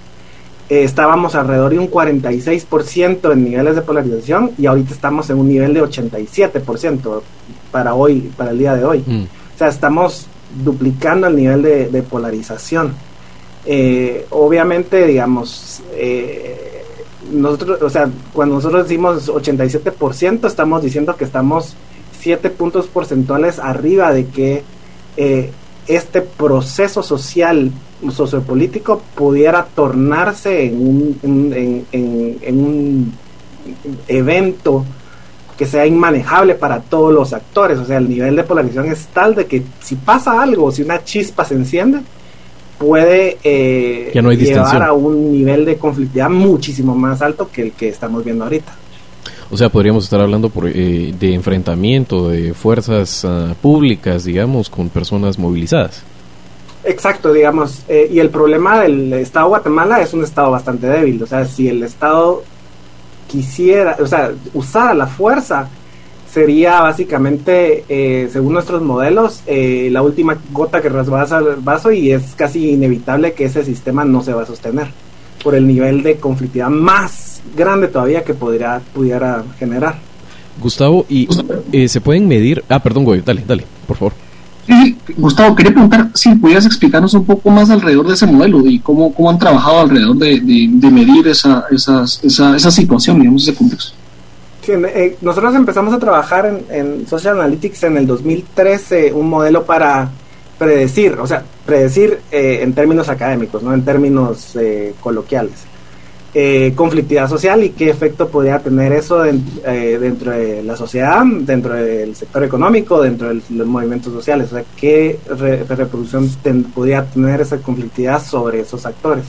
eh, estábamos alrededor de un 46% en niveles de polarización y ahorita estamos en un nivel de 87% para hoy, para el día de hoy. Mm. O sea, estamos duplicando el nivel de, polarización. Eh, obviamente, digamos, eh, nosotros, o sea, cuando nosotros decimos 87%, estamos diciendo que estamos 7 puntos porcentuales arriba de que este proceso social sociopolítico pudiera tornarse en un, en, un evento que sea inmanejable para todos los actores. O sea, el nivel de polarización es tal de que si pasa algo, si una chispa se enciende, puede eh, llevar a un nivel de conflictividad muchísimo más alto que el que estamos viendo ahorita. O sea, podríamos estar hablando por, eh, de enfrentamiento de fuerzas ah, públicas, digamos, con personas movilizadas. Exacto, digamos, eh, y el problema del Estado de Guatemala es un Estado bastante débil, o sea, si el Estado quisiera, o sea, usara la fuerza, sería básicamente, eh, según nuestros modelos, eh, la última gota que rasbasa el vaso y es casi inevitable que ese sistema no se va a sostener por el nivel de conflictividad más grande todavía que podría, pudiera generar. Gustavo, ¿y se pueden medir? Ah, perdón, Goyo, dale, dale, por favor. Sí, Gustavo, quería preguntar si pudieras explicarnos un poco más alrededor de ese modelo y cómo, cómo han trabajado alrededor de, medir esa, esa, esa, situación, digamos, ese contexto. Eh, nosotros empezamos a trabajar en, Social Analytics en el 2013, un modelo para predecir, o sea, predecir eh, en términos académicos, no en términos eh, coloquiales. Eh, conflictividad social y qué efecto podría tener eso eh, dentro de la sociedad, dentro del sector económico, dentro de los movimientos sociales, o sea, qué reproducción podría tener esa conflictividad sobre esos actores.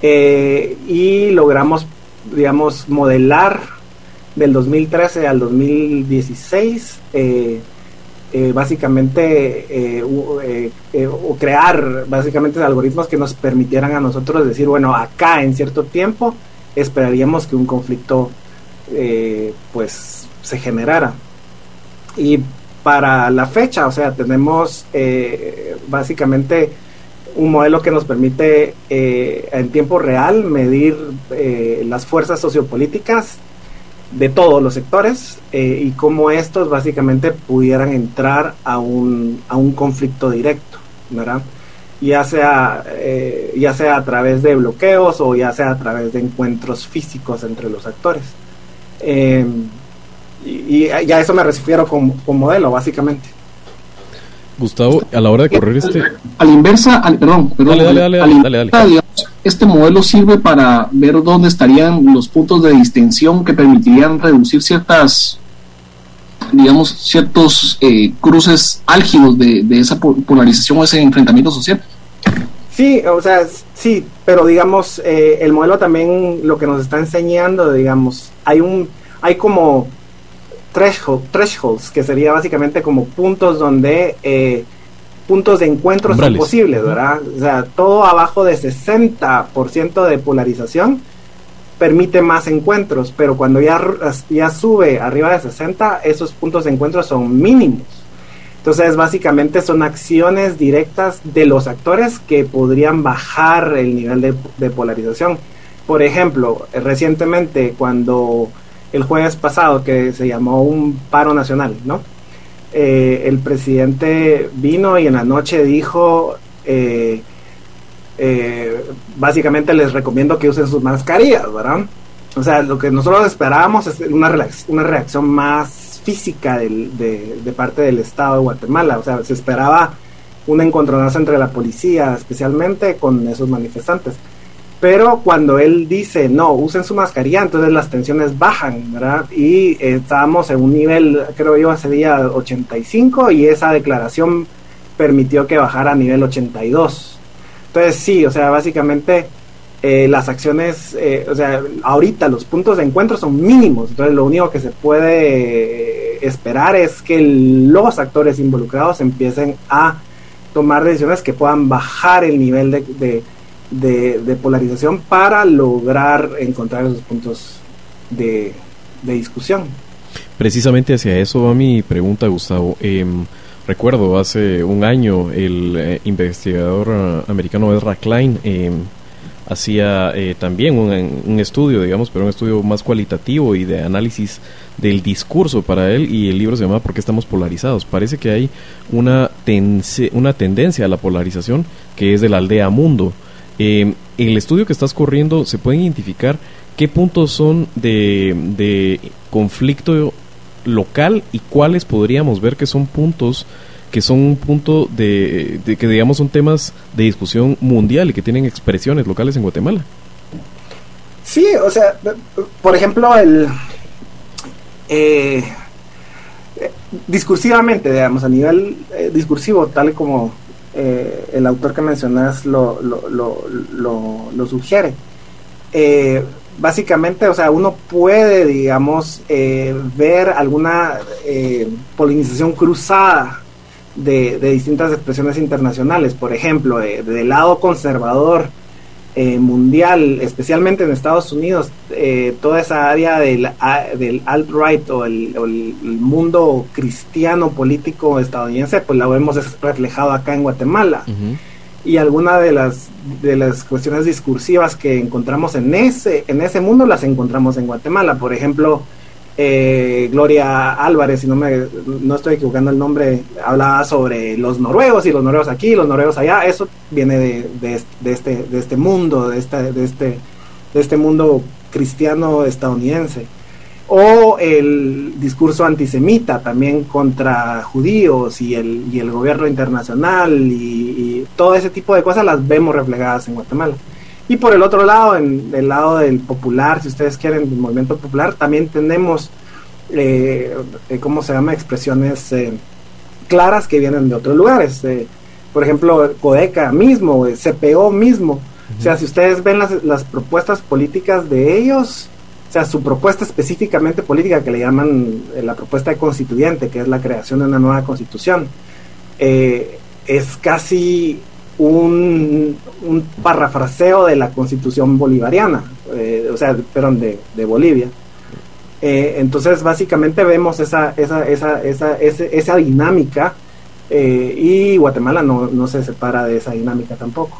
Eh, y logramos, digamos, modelar del 2013 al 2016 eh, básicamente eh, eh, o crear básicamente algoritmos que nos permitieran a nosotros decir, bueno, acá en cierto tiempo esperaríamos que un conflicto pues se generara. Y para la fecha, o sea, tenemos básicamente un modelo que nos permite en tiempo real medir las fuerzas sociopolíticas de todos los sectores eh, y cómo estos básicamente pudieran entrar a un, a un conflicto directo, ¿verdad? Ya sea, eh, ya sea a través de bloqueos o ya sea a través de encuentros físicos entre los actores. Em, y, ya a eso me refiero con, con modelo, básicamente. Gustavo, a la hora de correr este... A la inversa, perdón, perdón, dale, dale, dale, dale, este modelo sirve para ver dónde estarían los puntos de distensión que permitirían reducir ciertas, digamos, ciertos eh, cruces álgidos de, esa polarización o ese enfrentamiento social. Sí, o sea, sí, pero digamos, eh, el modelo también lo que nos está enseñando, digamos, hay un, hay como thresholds, que sería básicamente como puntos donde eh, puntos de encuentro son posibles, ¿verdad? O sea, todo abajo de 60% de polarización permite más encuentros, pero cuando ya, ya sube arriba de 60, esos puntos de encuentro son mínimos. Entonces, básicamente son acciones directas de los actores que podrían bajar el nivel de, de polarización. Por ejemplo, recientemente cuando el jueves pasado que se llamó un paro nacional, ¿no? Eh, el presidente vino y en la noche dijo, eh, eh, básicamente les recomiendo que usen sus mascarillas, ¿verdad? o sea, lo que nosotros esperábamos es una, una reacción más física de, de, parte del Estado de Guatemala. O sea, se esperaba un encontronazo entre la policía, especialmente con esos manifestantes. Pero cuando él dice, no, usen su mascarilla, entonces las tensiones bajan, ¿verdad? Y estábamos en un nivel, creo yo, ese día 85 y esa declaración permitió que bajara a nivel 82. Entonces sí, o sea, básicamente eh, las acciones, eh, o sea, ahorita los puntos de encuentro son mínimos, entonces lo único que se puede esperar es que los actores involucrados empiecen a tomar decisiones que puedan bajar el nivel de, polarización para lograr encontrar esos puntos de, discusión. Precisamente hacia eso va mi pregunta, Gustavo. Em, recuerdo hace un año el eh, investigador eh, americano Ezra Klein em, hacía eh, también un, un, estudio, digamos, pero un estudio más cualitativo y de análisis del discurso para él y el libro se llama ¿Por qué estamos polarizados? Parece que hay una, una tendencia a la polarización que es de la aldea mundo en el estudio que estás corriendo, ¿se pueden identificar qué puntos son de, conflicto local y cuáles podríamos ver que son puntos que son un punto de, que digamos son temas de discusión mundial y que tienen expresiones locales en Guatemala. Sí, o sea, por ejemplo, el eh, discursivamente, digamos, a nivel eh, discursivo, tal como eh, el autor que mencionas lo, lo, sugiere. Eh, básicamente, o sea, uno puede, digamos, eh, ver alguna polinización cruzada de, distintas expresiones internacionales. Por ejemplo, del lado conservador, eh, mundial, especialmente en Estados Unidos, eh, toda esa área del, del alt-right o, el, mundo cristiano político estadounidense, pues la vemos reflejado acá en Guatemala. Y algunas de las, de las cuestiones discursivas que encontramos en ese, en ese mundo las encontramos en Guatemala. Por ejemplo, eh, Gloria Álvarez, si no me no estoy equivocando el nombre, hablaba sobre los noruegos y los noruegos aquí, los noruegos allá, eso viene de, de, este, de este mundo, de, esta, de, este, de este mundo cristiano estadounidense. O el discurso antisemita también contra judíos y el, y el gobierno internacional y, y todo ese tipo de cosas las vemos reflejadas en Guatemala. Y por el otro lado, en el lado del popular, si ustedes quieren, del movimiento popular, también tenemos, eh, eh ¿cómo se llama?, expresiones eh, claras que vienen de otros lugares. Eh, por ejemplo, Codeca mismo, CPO mismo. O sea, si ustedes ven las, las propuestas políticas de ellos, o sea, su propuesta específicamente política, que le llaman la propuesta de constituyente, que es la creación de una nueva constitución, es casi un, un parafraseo de la constitución bolivariana, eh, o sea, perdón, de, de Bolivia. Eh, entonces, básicamente vemos esa, esa, esa, esa, esa dinámica eh, y Guatemala no, no se separa de esa dinámica tampoco.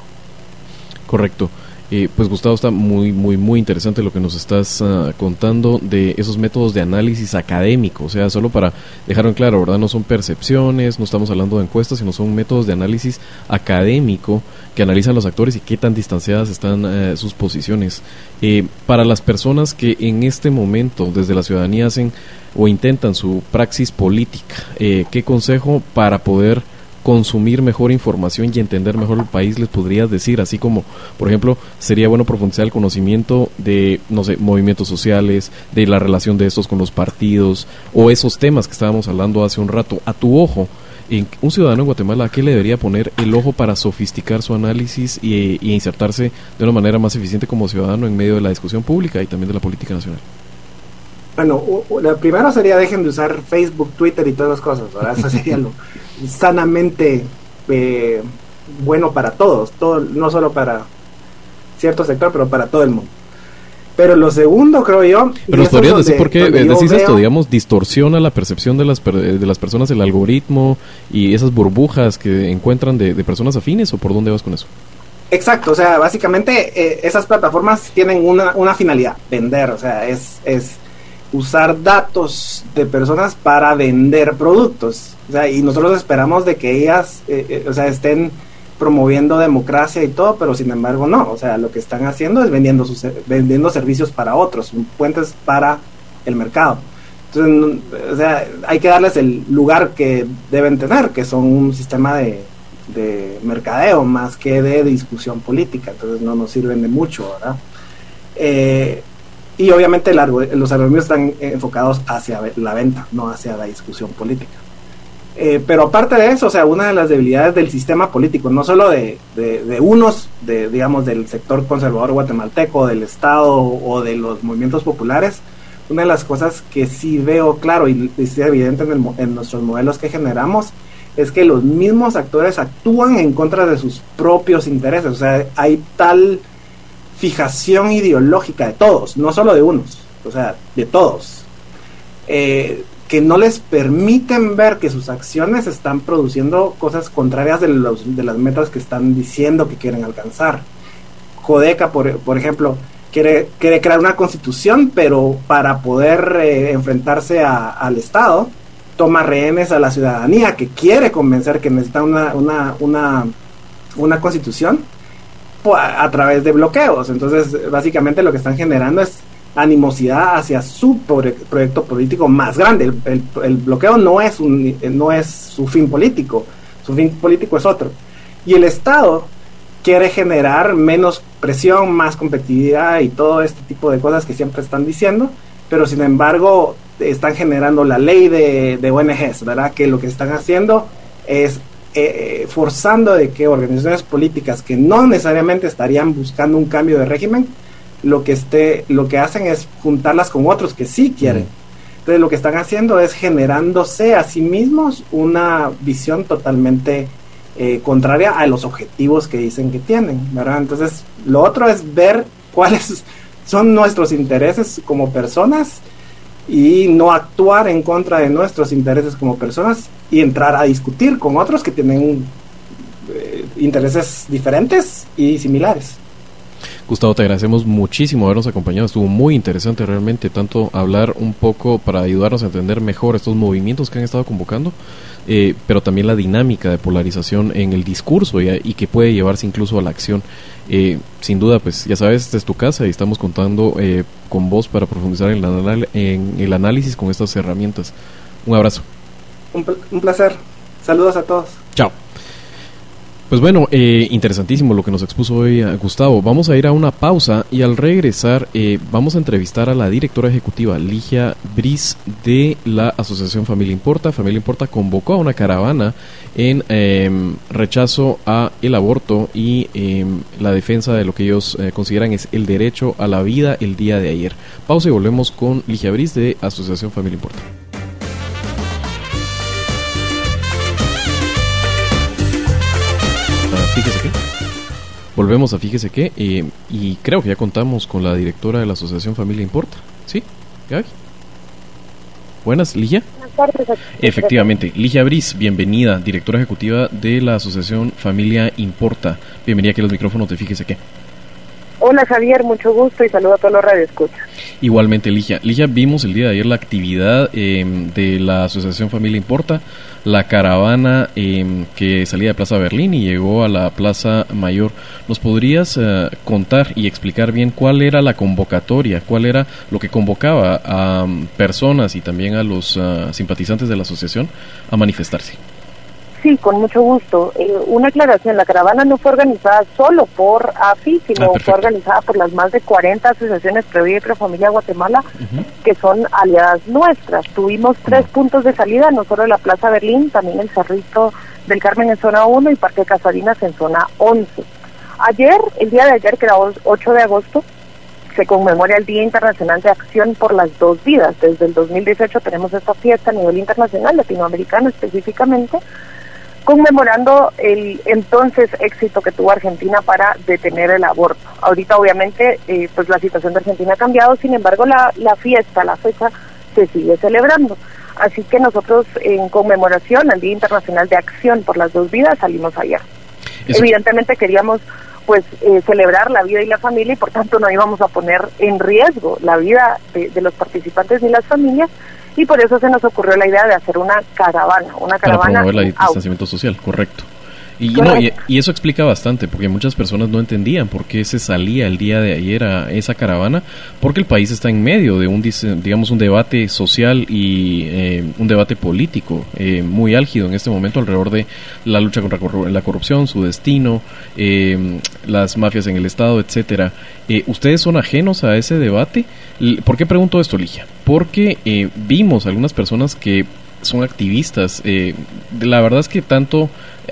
Correcto. Eh, pues Gustavo, está muy, muy, muy interesante lo que nos estás ah, contando de esos métodos de análisis académico. O sea, solo para dejarlo en claro, ¿verdad? No son percepciones, no estamos hablando de encuestas, sino son métodos de análisis académico que analizan los actores y qué tan distanciadas están eh, sus posiciones. Eh, para las personas que en este momento desde la ciudadanía hacen o intentan su praxis política, ¿qué consejo para poder consumir mejor información y entender mejor el país les podrías decir? Así como, por ejemplo, sería bueno profundizar el conocimiento de, no sé, movimientos sociales, de la relación de estos con los partidos, o esos temas que estábamos hablando hace un rato. A tu ojo, en un ciudadano en Guatemala, ¿a qué le debería poner el ojo para sofisticar su análisis y, y insertarse de una manera más eficiente como ciudadano en medio de la discusión pública y también de la política nacional? Bueno, lo primero sería dejen de usar Facebook, Twitter y todas las cosas, ¿verdad? Eso sería lo sanamente eh, bueno para todos, todo, no solo para cierto sector, pero para todo el mundo. Pero lo segundo, creo yo... Pero nos podrías decir por qué decís esto, digamos, distorsiona la percepción de las, de las personas, el algoritmo y esas burbujas que encuentran de, personas afines o por dónde vas con eso? Exacto, o sea, básicamente eh, esas plataformas tienen una, una finalidad, vender, o sea, es, es usar datos de personas para vender productos. O sea, y nosotros esperamos de que ellas, eh, eh, o sea, estén promoviendo democracia y todo, pero sin embargo no, o sea, lo que están haciendo es vendiendo, sus, vendiendo servicios para otros, puentes para el mercado. Entonces, o sea, hay que darles el lugar que deben tener, que son un sistema de, de mercadeo más que de discusión política, entonces no nos sirven de mucho, ¿verdad? Eh, y obviamente los algoritmos están enfocados hacia la venta, no hacia la discusión política. Eh, pero aparte de eso, o sea, una de las debilidades del sistema político, no solo de, de, unos, de, digamos, del sector conservador guatemalteco, del Estado o de los movimientos populares, una de las cosas que sí veo claro y es evidente en, en nuestros modelos que generamos es que los mismos actores actúan en contra de sus propios intereses. O sea, hay tal fijación ideológica de todos, no solo de unos, o sea, de todos, eh, que no les permiten ver que sus acciones están produciendo cosas contrarias de, los, de las metas que están diciendo que quieren alcanzar. Jodeca, por, por ejemplo, quiere, quiere crear una constitución, pero para poder eh, enfrentarse al Estado, toma rehenes a la ciudadanía que quiere convencer que necesita una, una, una, una constitución a, través de bloqueos. Entonces, básicamente lo que están generando es animosidad hacia su proyecto político más grande. El, bloqueo no es, un, no es su fin político, su fin político es otro. Y el Estado quiere generar menos presión, más competitividad y todo este tipo de cosas que siempre están diciendo, pero sin embargo están generando la ley de, de ONGs, ¿verdad? Que lo que están haciendo es eh, eh, forzando de que organizaciones políticas que no necesariamente estarían buscando un cambio de régimen, lo que esté, lo que hacen es juntarlas con otros que sí quieren. Entonces lo que están haciendo es generándose a sí mismos una visión totalmente eh, contraria a los objetivos que dicen que tienen, ¿verdad? Entonces lo otro es ver cuáles son nuestros intereses como personas y no actuar en contra de nuestros intereses como personas y entrar a discutir con otros que tienen eh, intereses diferentes y similares. Gustavo, te agradecemos muchísimo habernos acompañado. Estuvo muy interesante realmente, tanto hablar un poco para ayudarnos a entender mejor estos movimientos que han estado convocando, eh, pero también la dinámica de polarización en el discurso y, y que puede llevarse incluso a la acción. Eh, sin duda, pues ya sabes, esta es tu casa y estamos contando eh, con vos para profundizar en, en, el análisis con estas herramientas. Un abrazo. un placer. Saludos a todos. Chao. Pues bueno, eh, interesantísimo lo que nos expuso hoy eh, Gustavo. Vamos a ir a una pausa y al regresar eh, vamos a entrevistar a la directora ejecutiva Ligia Bris de la Asociación Familia Importa. Familia Importa convocó a una caravana en em, rechazo a el aborto y em, la defensa de lo que ellos consideran es el derecho a la vida el día de ayer. Pausa y volvemos con Ligia Bris de Asociación Familia Importa. Fíjese que. Volvemos a fíjese que, eh, y creo que ya contamos con la directora de la Asociación Familia Importa. ¿Sí? Gaby. Buenas, Ligia. Buenas tardes. Efectivamente, Ligia Briz, bienvenida, directora ejecutiva de la Asociación Familia Importa. Bienvenida aquí a los micrófonos de Fíjese que. Hola Javier, mucho gusto y saludo a todos los radioescuchas. Igualmente, Ligia. Ligia, vimos el día de ayer la actividad em, de la Asociación Familia Importa, la caravana em, que salía de Plaza Berlín y llegó a la Plaza Mayor. ¿Nos podrías eh, contar y explicar bien cuál era la convocatoria, cuál era lo que convocaba a mm, personas y también a los ah, simpatizantes de la asociación a manifestarse? Sí, con mucho gusto. Eh, una aclaración, la caravana no fue organizada solo por AFI, sino ah, fue organizada por las más de 40 asociaciones Previa y Prefamilia Guatemala, que son aliadas nuestras. Tuvimos tres puntos de salida, no solo la Plaza Berlín, también el Cerrito del Carmen en zona 1 y Parque Casadinas en zona 11. Ayer, el día de ayer, que era 8 de agosto, se conmemora el Día Internacional de Acción por las Dos Vidas. Desde el 2018 tenemos esta fiesta a nivel internacional, latinoamericano específicamente, conmemorando el entonces éxito que tuvo Argentina para detener el aborto. Ahorita obviamente eh, pues la situación de Argentina ha cambiado, sin embargo la, la fiesta, la fecha se sigue celebrando. Así que nosotros en conmemoración al Día Internacional de Acción por las Dos Vidas salimos allá. Evidentemente queríamos pues eh, celebrar la vida y la familia y por tanto no íbamos a poner en riesgo la vida de, de los participantes ni las familias, y por eso se nos ocurrió la idea de hacer una caravana, una caravana. Para promover el distanciamiento social, correcto. Y, no, y, eso explica bastante, porque muchas personas no entendían por qué se salía el día de ayer a esa caravana, porque el país está en medio de un, digamos, un debate social y eh, un debate político eh, muy álgido en este momento alrededor de la lucha contra la corrupción, su destino, eh, las mafias en el Estado, etcétera. ¿Ustedes son ajenos a ese debate? ¿Por qué pregunto esto, Ligia? Porque vimos algunas personas que son activistas. la verdad es que tanto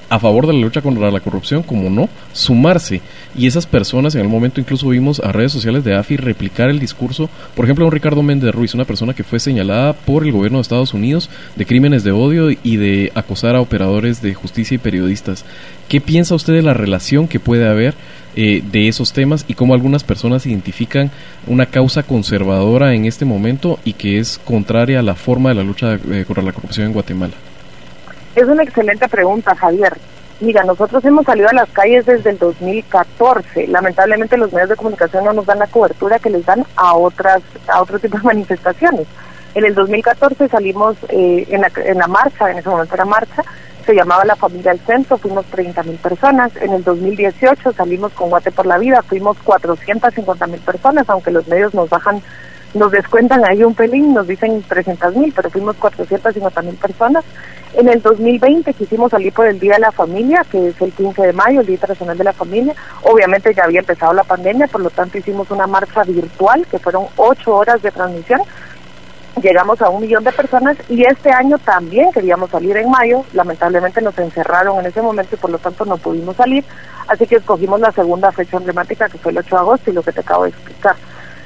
a favor de la lucha contra la corrupción como no, sumarse. Y esas personas en el momento incluso vimos a redes sociales de AFI replicar el discurso, por ejemplo, un Ricardo Méndez Ruiz, una persona que fue señalada por el gobierno de Estados Unidos de crímenes de odio y de acosar a operadores de justicia y periodistas. ¿Qué piensa usted de la relación que puede haber eh, de esos temas y cómo algunas personas identifican una causa conservadora en este momento y que es contraria a la forma de la lucha eh, contra la corrupción en Guatemala? Es una excelente pregunta, Javier. Mira, nosotros hemos salido a las calles desde el 2014. Lamentablemente los medios de comunicación no nos dan la cobertura que les dan a otras a otro tipo de manifestaciones. En el 2014 salimos eh, en, la, en la marcha, en ese momento era marcha, se llamaba La Familia del Centro, fuimos 30 mil personas. En el 2018 salimos con Guate por la Vida, fuimos 450 mil personas, aunque los medios nos bajan nos descuentan ahí un pelín, nos dicen 300 mil, pero fuimos 450 mil personas. En el 2020 quisimos salir por el Día de la Familia, que es el 15 de mayo, el Día Internacional de la Familia. Obviamente ya había empezado la pandemia, por lo tanto hicimos una marcha virtual, que fueron ocho horas de transmisión. Llegamos a un millón de personas y este año también queríamos salir en mayo. Lamentablemente nos encerraron en ese momento y por lo tanto no pudimos salir. Así que escogimos la segunda fecha emblemática, que fue el 8 de agosto, y lo que te acabo de explicar.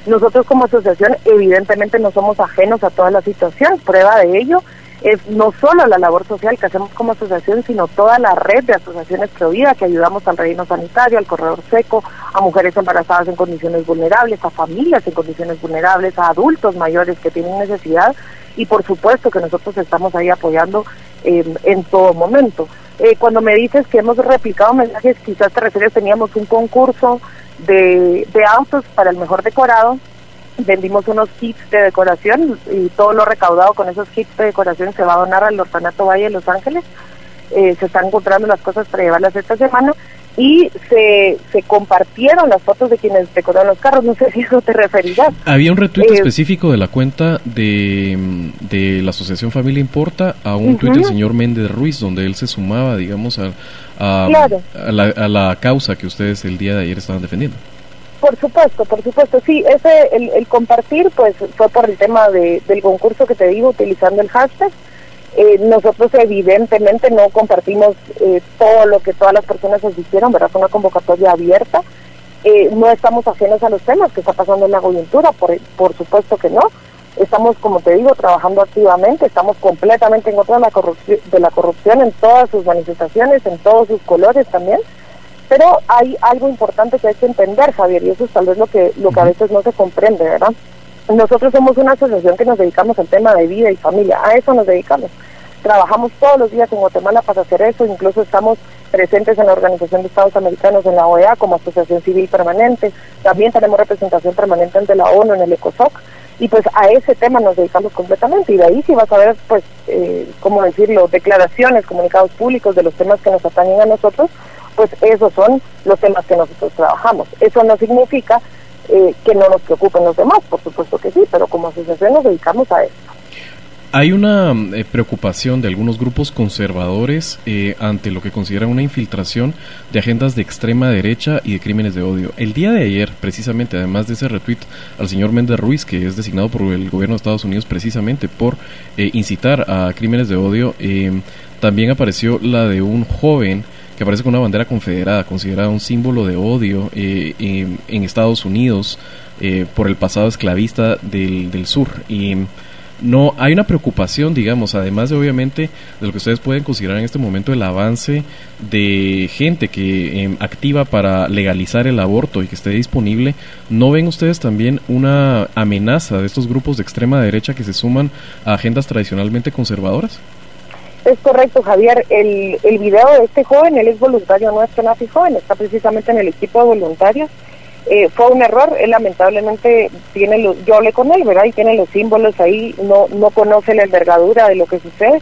Nosotros como asociación evidentemente no somos ajenos a toda la situación. Prueba de ello es no solo la labor social que hacemos como asociación, sino toda la red de asociaciones Provida que ayudamos al reino sanitario, al corredor seco, a mujeres embarazadas en condiciones vulnerables, a familias en condiciones vulnerables, a adultos mayores que tienen necesidad y por supuesto que nosotros estamos ahí apoyando eh, en todo momento. Eh, cuando me dices que hemos replicado mensajes, quizás te refieres, teníamos un concurso de, de autos para el mejor decorado. Vendimos unos kits de decoración y todo lo recaudado con esos kits de decoración se va a donar al Orfanato Valle de Los Ángeles. Eh, se están encontrando las cosas para llevarlas esta semana y se, se compartieron las fotos de quienes decoraron los carros. No sé si eso te referirás. Había un retweet eh, específico de la cuenta de, de, la Asociación Familia Importa a un tweet del señor Méndez Ruiz, donde él se sumaba, digamos, a, a, la, a la causa que ustedes el día de ayer estaban defendiendo. Por supuesto, por supuesto, sí, ese el, el compartir pues fue por el tema de, del concurso que te digo utilizando el hashtag eh, nosotros evidentemente no compartimos eh, todo lo que todas las personas nos hicieron, ¿verdad? Fue una convocatoria abierta. Eh, no estamos ajenos a los temas que está pasando en la coyuntura, por, por supuesto que no. Estamos, como te digo, trabajando activamente, estamos completamente en contra de la, corrupción, de la corrupción en todas sus manifestaciones, en todos sus colores también. Pero hay algo importante que hay que entender, Javier, y eso es tal vez lo que, lo que a veces no se comprende, ¿verdad? Nosotros somos una asociación que nos dedicamos al tema de vida y familia, a eso nos dedicamos. Trabajamos todos los días en Guatemala para hacer eso, incluso estamos presentes en la Organización de Estados Americanos, en la OEA, como asociación civil permanente, también tenemos representación permanente ante la ONU en el ECOSOC, y pues a ese tema nos dedicamos completamente, y de ahí sí vas a ver, pues, eh, ¿cómo decirlo?, declaraciones, comunicados públicos de los temas que nos atañen a nosotros, pues esos son los temas que nosotros trabajamos. Eso no significa eh, que no nos preocupen los demás, por supuesto que sí, pero como asociación nos dedicamos a eso. Hay una eh, preocupación de algunos grupos conservadores eh, ante lo que consideran una infiltración de agendas de extrema derecha y de crímenes de odio. El día de ayer, precisamente, además de ese retweet al señor Méndez Ruiz, que es designado por el gobierno de Estados Unidos precisamente por incitar a crímenes de odio, también apareció la de un joven que aparece con una bandera confederada, considerada un símbolo de odio eh, en Estados Unidos eh, por el pasado esclavista del, del sur. Y no hay una preocupación, digamos, además de obviamente de lo que ustedes pueden considerar en este momento el avance de gente que em, activa para legalizar el aborto y que esté disponible, ¿no ven ustedes también una amenaza de estos grupos de extrema derecha que se suman a agendas tradicionalmente conservadoras? Es correcto, Javier. El, el video de este joven, él es voluntario nuestro, Nafi Joven, está precisamente en el equipo de voluntarios. Eh, fue un error, él lamentablemente tiene los, yo hablé con él, ¿verdad? Y tiene los símbolos ahí, no, no conoce la envergadura de lo que sucede.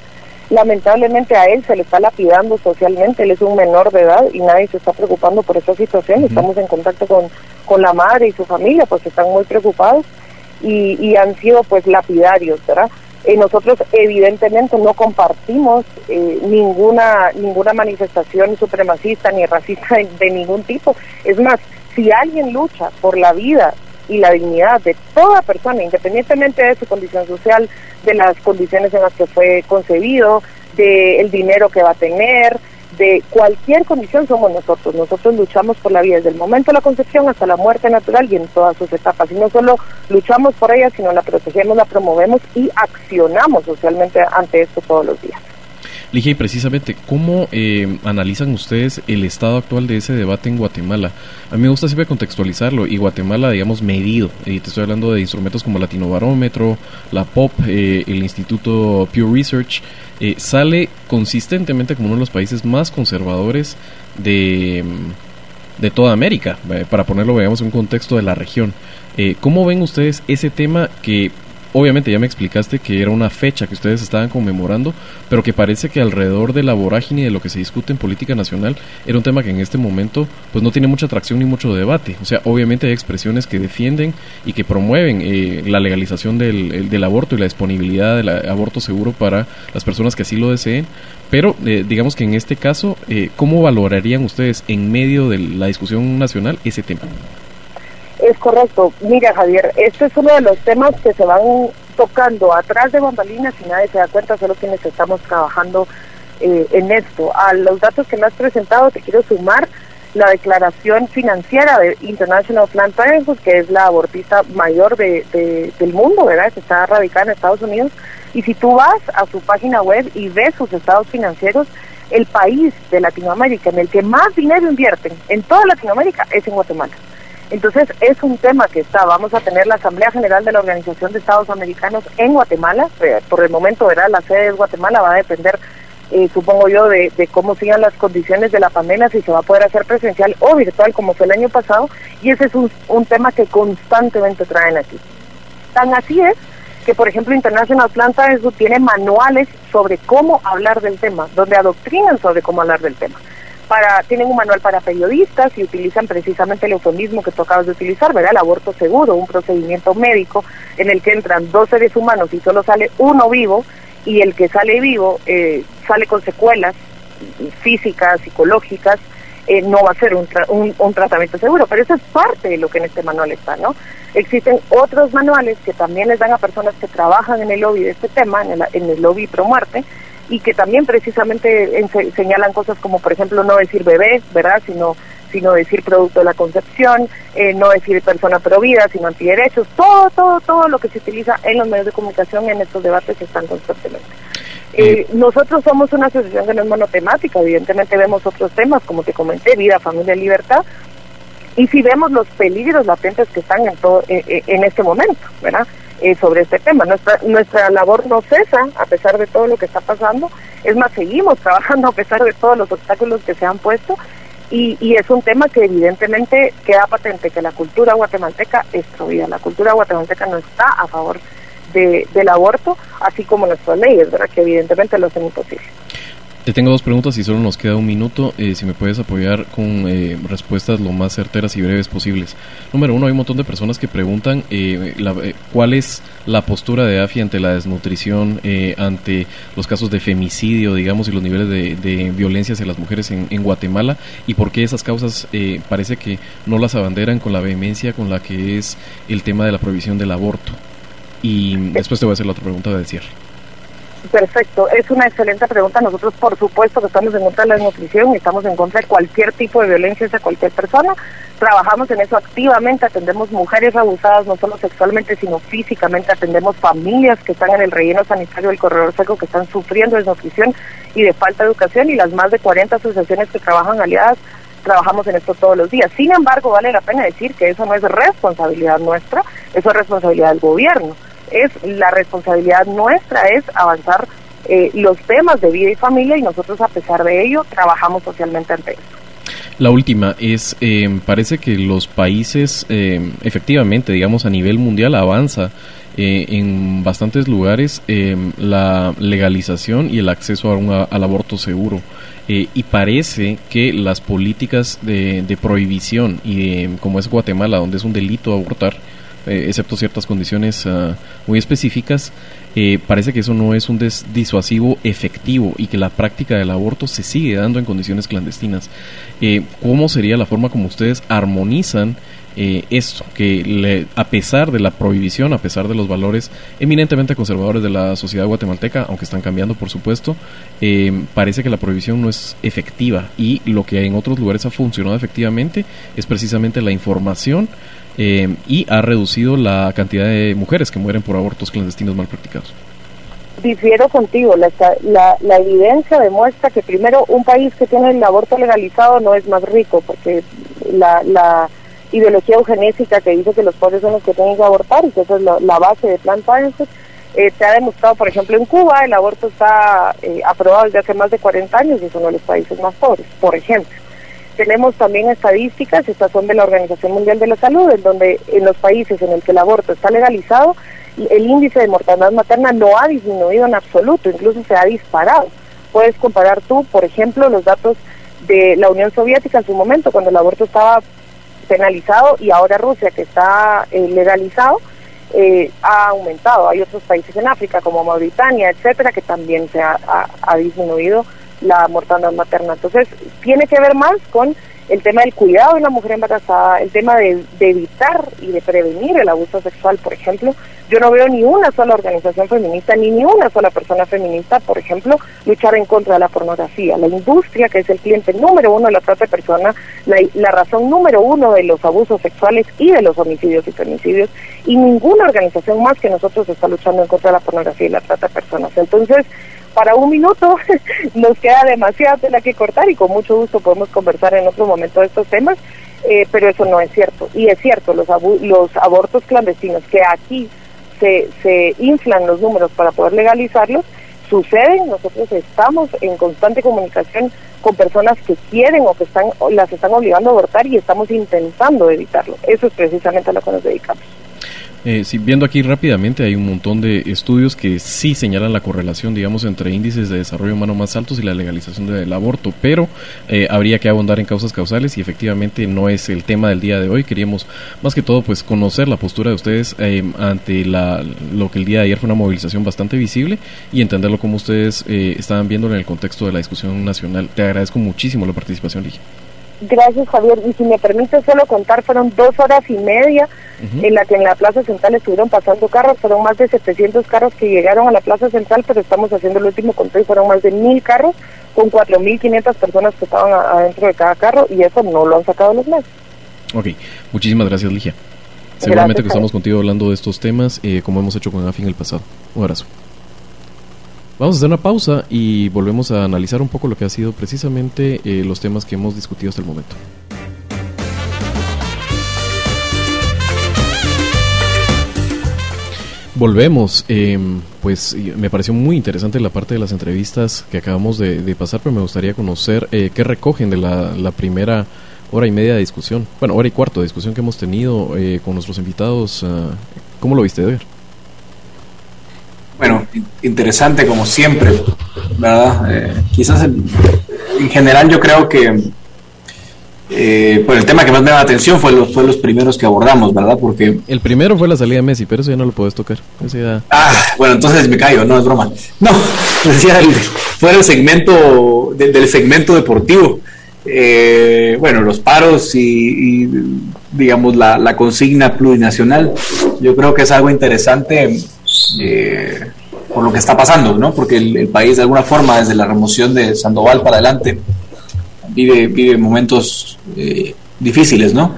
lamentablemente a él se le está lapidando socialmente, él es un menor de edad y nadie se está preocupando por esa situación, estamos en contacto con, con la madre y su familia, pues están muy preocupados y, y han sido pues lapidarios, ¿verdad? Eh, nosotros evidentemente no compartimos eh, ninguna ninguna manifestación supremacista ni racista de, ningún tipo. Es más, si alguien lucha por la vida y la dignidad de toda persona, independientemente de su condición social, de las condiciones en las que fue concebido, del dinero que va a tener, de cualquier condición somos nosotros. Nosotros luchamos por la vida desde el momento de la concepción hasta la muerte natural y en todas sus etapas. Y no solo luchamos por ella, sino la protegemos, la promovemos y accionamos socialmente ante esto todos los días. Ligia, y precisamente, ¿cómo eh, analizan ustedes el estado actual de ese debate en Guatemala? A mí me gusta siempre contextualizarlo, y Guatemala, digamos, medido, y te estoy hablando de instrumentos como Latinobarómetro, la POP, eh, el Instituto Pew Research, eh, sale consistentemente como uno de los países más conservadores de, de toda América, para ponerlo, veamos, en un contexto de la región. ¿Cómo ven ustedes ese tema que obviamente ya me explicaste que era una fecha que ustedes estaban conmemorando, pero que parece que alrededor de la vorágine de lo que se discute en política nacional era un tema que en este momento pues no tiene mucha atracción ni mucho debate. O sea, obviamente hay expresiones que defienden y que promueven eh, la legalización del, del, aborto y la disponibilidad del aborto seguro para las personas que así lo deseen, pero eh, digamos que en este caso, eh, ¿cómo valorarían ustedes en medio de la discusión nacional ese tema? Es correcto. Mira, Javier, este es uno de los temas que se van tocando atrás de bambalinas y nadie se da cuenta, solo quienes estamos trabajando eh, en esto. A los datos que me has presentado, te quiero sumar la declaración financiera de International Planned Parenthood, que es la abortista mayor de, del mundo, ¿verdad? Que está radicada en Estados Unidos. Y si tú vas a su página web y ves sus estados financieros, el país de Latinoamérica en el que más dinero invierten en toda Latinoamérica es en Guatemala. Entonces es un tema que está, vamos a tener la Asamblea General de la Organización de Estados Americanos en Guatemala, eh, por el momento verá la sede de Guatemala, va a depender, eh, supongo yo, de, cómo sigan las condiciones de la pandemia, si se va a poder hacer presencial o virtual como fue el año pasado, y ese es un, un tema que constantemente traen aquí. Tan así es que, por ejemplo, International Planta tiene manuales sobre cómo hablar del tema, donde adoctrinan sobre cómo hablar del tema para, tienen un manual para periodistas y utilizan precisamente el eufemismo que tú acabas de utilizar, ¿verdad? El aborto seguro, un procedimiento médico en el que entran dos seres humanos y solo sale uno vivo y el que sale vivo eh, sale con secuelas físicas, psicológicas, eh, no va a ser un, un, tratamiento seguro, pero eso es parte de lo que en este manual está, ¿no? Existen otros manuales que también les dan a personas que trabajan en el lobby de este tema, en el, en el lobby pro muerte, y que también precisamente señalan cosas como, por ejemplo, no decir bebé, ¿verdad? Sino, sino decir producto de la concepción, eh, no decir persona pro vida, sino antiderechos, todo, todo, todo lo que se utiliza en los medios de comunicación en estos debates están constantemente. Eh, nosotros somos una asociación que no es monotemática, evidentemente vemos otros temas, como te comenté, vida, familia, libertad, y si vemos los peligros latentes que están en, todo, eh, en este momento, ¿verdad? Eh, sobre este tema. Nuestra, nuestra labor no cesa a pesar de todo lo que está pasando, es más, seguimos trabajando a pesar de todos los obstáculos que se han puesto y, y es un tema que evidentemente queda patente que la cultura guatemalteca es prohibida, la cultura guatemalteca no está a favor de, del aborto, así como nuestras leyes, ¿verdad? que evidentemente lo hacen imposible. Te tengo dos preguntas y solo nos queda un minuto. Eh, si me puedes apoyar con eh, respuestas lo más certeras y breves posibles. Número uno, hay un montón de personas que preguntan eh, cuál es la postura de AFI ante la desnutrición, ante los casos de femicidio, digamos, y los niveles de, violencia hacia las mujeres en, en, Guatemala y por qué esas causas parece que no las abanderan con la vehemencia con la que es el tema de la prohibición del aborto. Y después te voy a hacer la otra pregunta de cierre. Perfecto, es una excelente pregunta. Nosotros, por supuesto, que estamos en contra de la desnutrición y estamos en contra de cualquier tipo de violencia hacia cualquier persona. Trabajamos en eso activamente, atendemos mujeres abusadas, no solo sexualmente, sino físicamente. Atendemos familias que están en el relleno sanitario del corredor seco, que están sufriendo desnutrición y de falta de educación, y las más de 40 asociaciones que trabajan aliadas trabajamos en esto todos los días. Sin embargo, vale la pena decir que eso no es responsabilidad nuestra, eso es responsabilidad del gobierno es la responsabilidad nuestra es avanzar eh, los temas de vida y familia y nosotros a pesar de ello trabajamos socialmente ante eso. La última es, eh, parece que los países, eh, efectivamente, digamos, a nivel mundial avanza eh, en bastantes lugares la legalización y el acceso a al aborto seguro. y parece que las políticas de, de prohibición, y como es Guatemala, donde es un delito abortar, excepto ciertas condiciones ah, muy específicas, eh, parece que eso no es un disuasivo efectivo y que la práctica del aborto se sigue dando en condiciones clandestinas. Eh, ¿Cómo sería la forma como ustedes armonizan eh, esto? Que a pesar de la prohibición, a pesar de los valores eminentemente conservadores de la sociedad guatemalteca, aunque están cambiando por supuesto, parece que la prohibición no es efectiva y lo que en otros lugares ha funcionado efectivamente es precisamente la información eh, y ha reducido la cantidad de mujeres que mueren por abortos clandestinos mal practicados. Difiero contigo, la, la, evidencia demuestra que primero un país que tiene el aborto legalizado no es más rico, porque la, la ideología eugenésica que dice que los pobres son los que tienen que abortar y que esa es la, base de Planned Parenthood, eh, se ha demostrado, por ejemplo, en Cuba el aborto está eh, aprobado desde hace más de 40 años y es uno de los países más pobres, por ejemplo. Tenemos también estadísticas, estas son de la Organización Mundial de la Salud, en donde en los países en el que el aborto está legalizado, el índice de mortalidad materna no ha disminuido en absoluto, incluso se ha disparado. Puedes comparar tú, por ejemplo, los datos de la Unión Soviética en su momento, cuando el aborto estaba penalizado, y ahora Rusia, que está eh, legalizado, eh, ha aumentado. Hay otros países en África, como Mauritania, etcétera, que también se ha disminuido la mortalidad materna. Entonces, tiene que ver más con el tema del cuidado de la mujer embarazada, el tema de, evitar y de prevenir el abuso sexual, por ejemplo. Yo no veo ni una sola organización feminista, ni ni una sola persona feminista, por ejemplo, luchar en contra de la pornografía. La industria, que es el cliente número uno de la trata de personas, la, la razón número uno de los abusos sexuales y de los homicidios y femicidios, y ninguna organización más que nosotros está luchando en contra de la pornografía y la trata de personas. Entonces, para un minuto nos queda demasiada tela que cortar y con mucho gusto podemos conversar en otro momento de estos temas, eh, pero eso no es cierto. Y es cierto, los, abortos clandestinos que aquí se, se inflan los números para poder legalizarlos, suceden, nosotros estamos en constante comunicación con personas que quieren o que están las están obligando a abortar y estamos intentando evitarlo. Eso es precisamente a lo que nos dedicamos. Eh, viendo aquí rápidamente, hay un montón de estudios que sí señalan la correlación, digamos, entre índices de desarrollo humano más altos y la legalización del aborto, pero eh, habría que abundar en causas causales y efectivamente no es el tema del día de hoy. Queríamos más que todo, pues, conocer la postura de ustedes eh, ante la, lo que el día de ayer fue una movilización bastante visible y entenderlo como ustedes estaban viendo en el contexto de la discusión nacional. Te agradezco muchísimo la participación, Ligia. Gracias, Javier. Y si me permite solo contar, fueron dos horas y media en la que en la Plaza Central estuvieron pasando carros. Fueron más de 700 carros que llegaron a la Plaza Central, pero estamos haciendo el último conteo y fueron más de mil carros con 4.500 personas que estaban adentro de cada carro y eso no lo han sacado los meses. Ok, muchísimas gracias, Ligia. Seguramente que estamos contigo hablando de estos temas, eh, como hemos hecho con AFI en el pasado. Un abrazo. Vamos a hacer una pausa y volvemos a analizar un poco lo que ha sido precisamente eh, los temas que hemos discutido hasta el momento. Volvemos, em, pues me pareció muy interesante la parte de las entrevistas que acabamos de, pasar, pero me gustaría conocer eh, qué recogen de la, primera hora y media de discusión, bueno, hora y cuarto de discusión que hemos tenido eh, con nuestros invitados. Ah, ¿Cómo lo viste, Edgar? Bueno, interesante como siempre, ¿verdad? Eh, quizás en, general yo creo que eh, pues el tema que más me da la atención fue los, fue los primeros que abordamos, ¿verdad? Porque... El primero fue la salida de Messi, pero eso ya no lo puedes tocar. Ah, bueno, entonces me callo, no es broma. No, decía, fue el segmento, del segmento deportivo. Eh, bueno, los paros y, digamos la, la, consigna plurinacional, yo creo que es algo interesante eh, por lo que está pasando, ¿no? Porque el, país de alguna forma, desde la remoción de Sandoval para adelante, vive, momentos eh, difíciles, ¿no?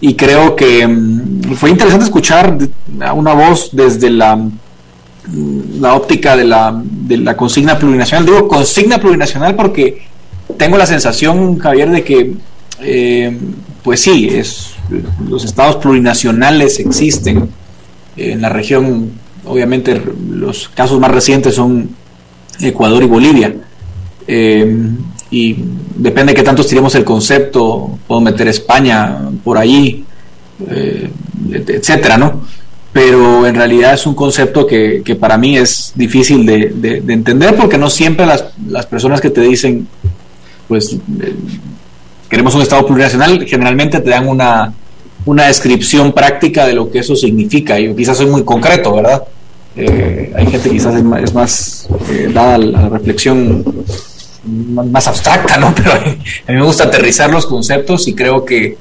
Y creo que mm, fue interesante escuchar una voz desde la, mm, la óptica de la, de la consigna plurinacional. Digo consigna plurinacional porque tengo la sensación, Javier, de que, eh, pues sí, es, los estados plurinacionales existen en la región obviamente los casos más recientes son Ecuador y Bolivia. Eh, y depende de qué tanto estiremos el concepto, puedo meter España por ahí, eh, etcétera, ¿no? Pero en realidad es un concepto que, para mí es difícil de, entender porque no siempre las, las, personas que te dicen, pues, eh, queremos un Estado plurinacional, generalmente te dan una, una descripción práctica de lo que eso significa. Yo quizás soy muy concreto, ¿verdad? Eh, hay gente quizás es más, más dada a la reflexión más abstracta, ¿no? Pero a mí me gusta aterrizar los conceptos y creo que,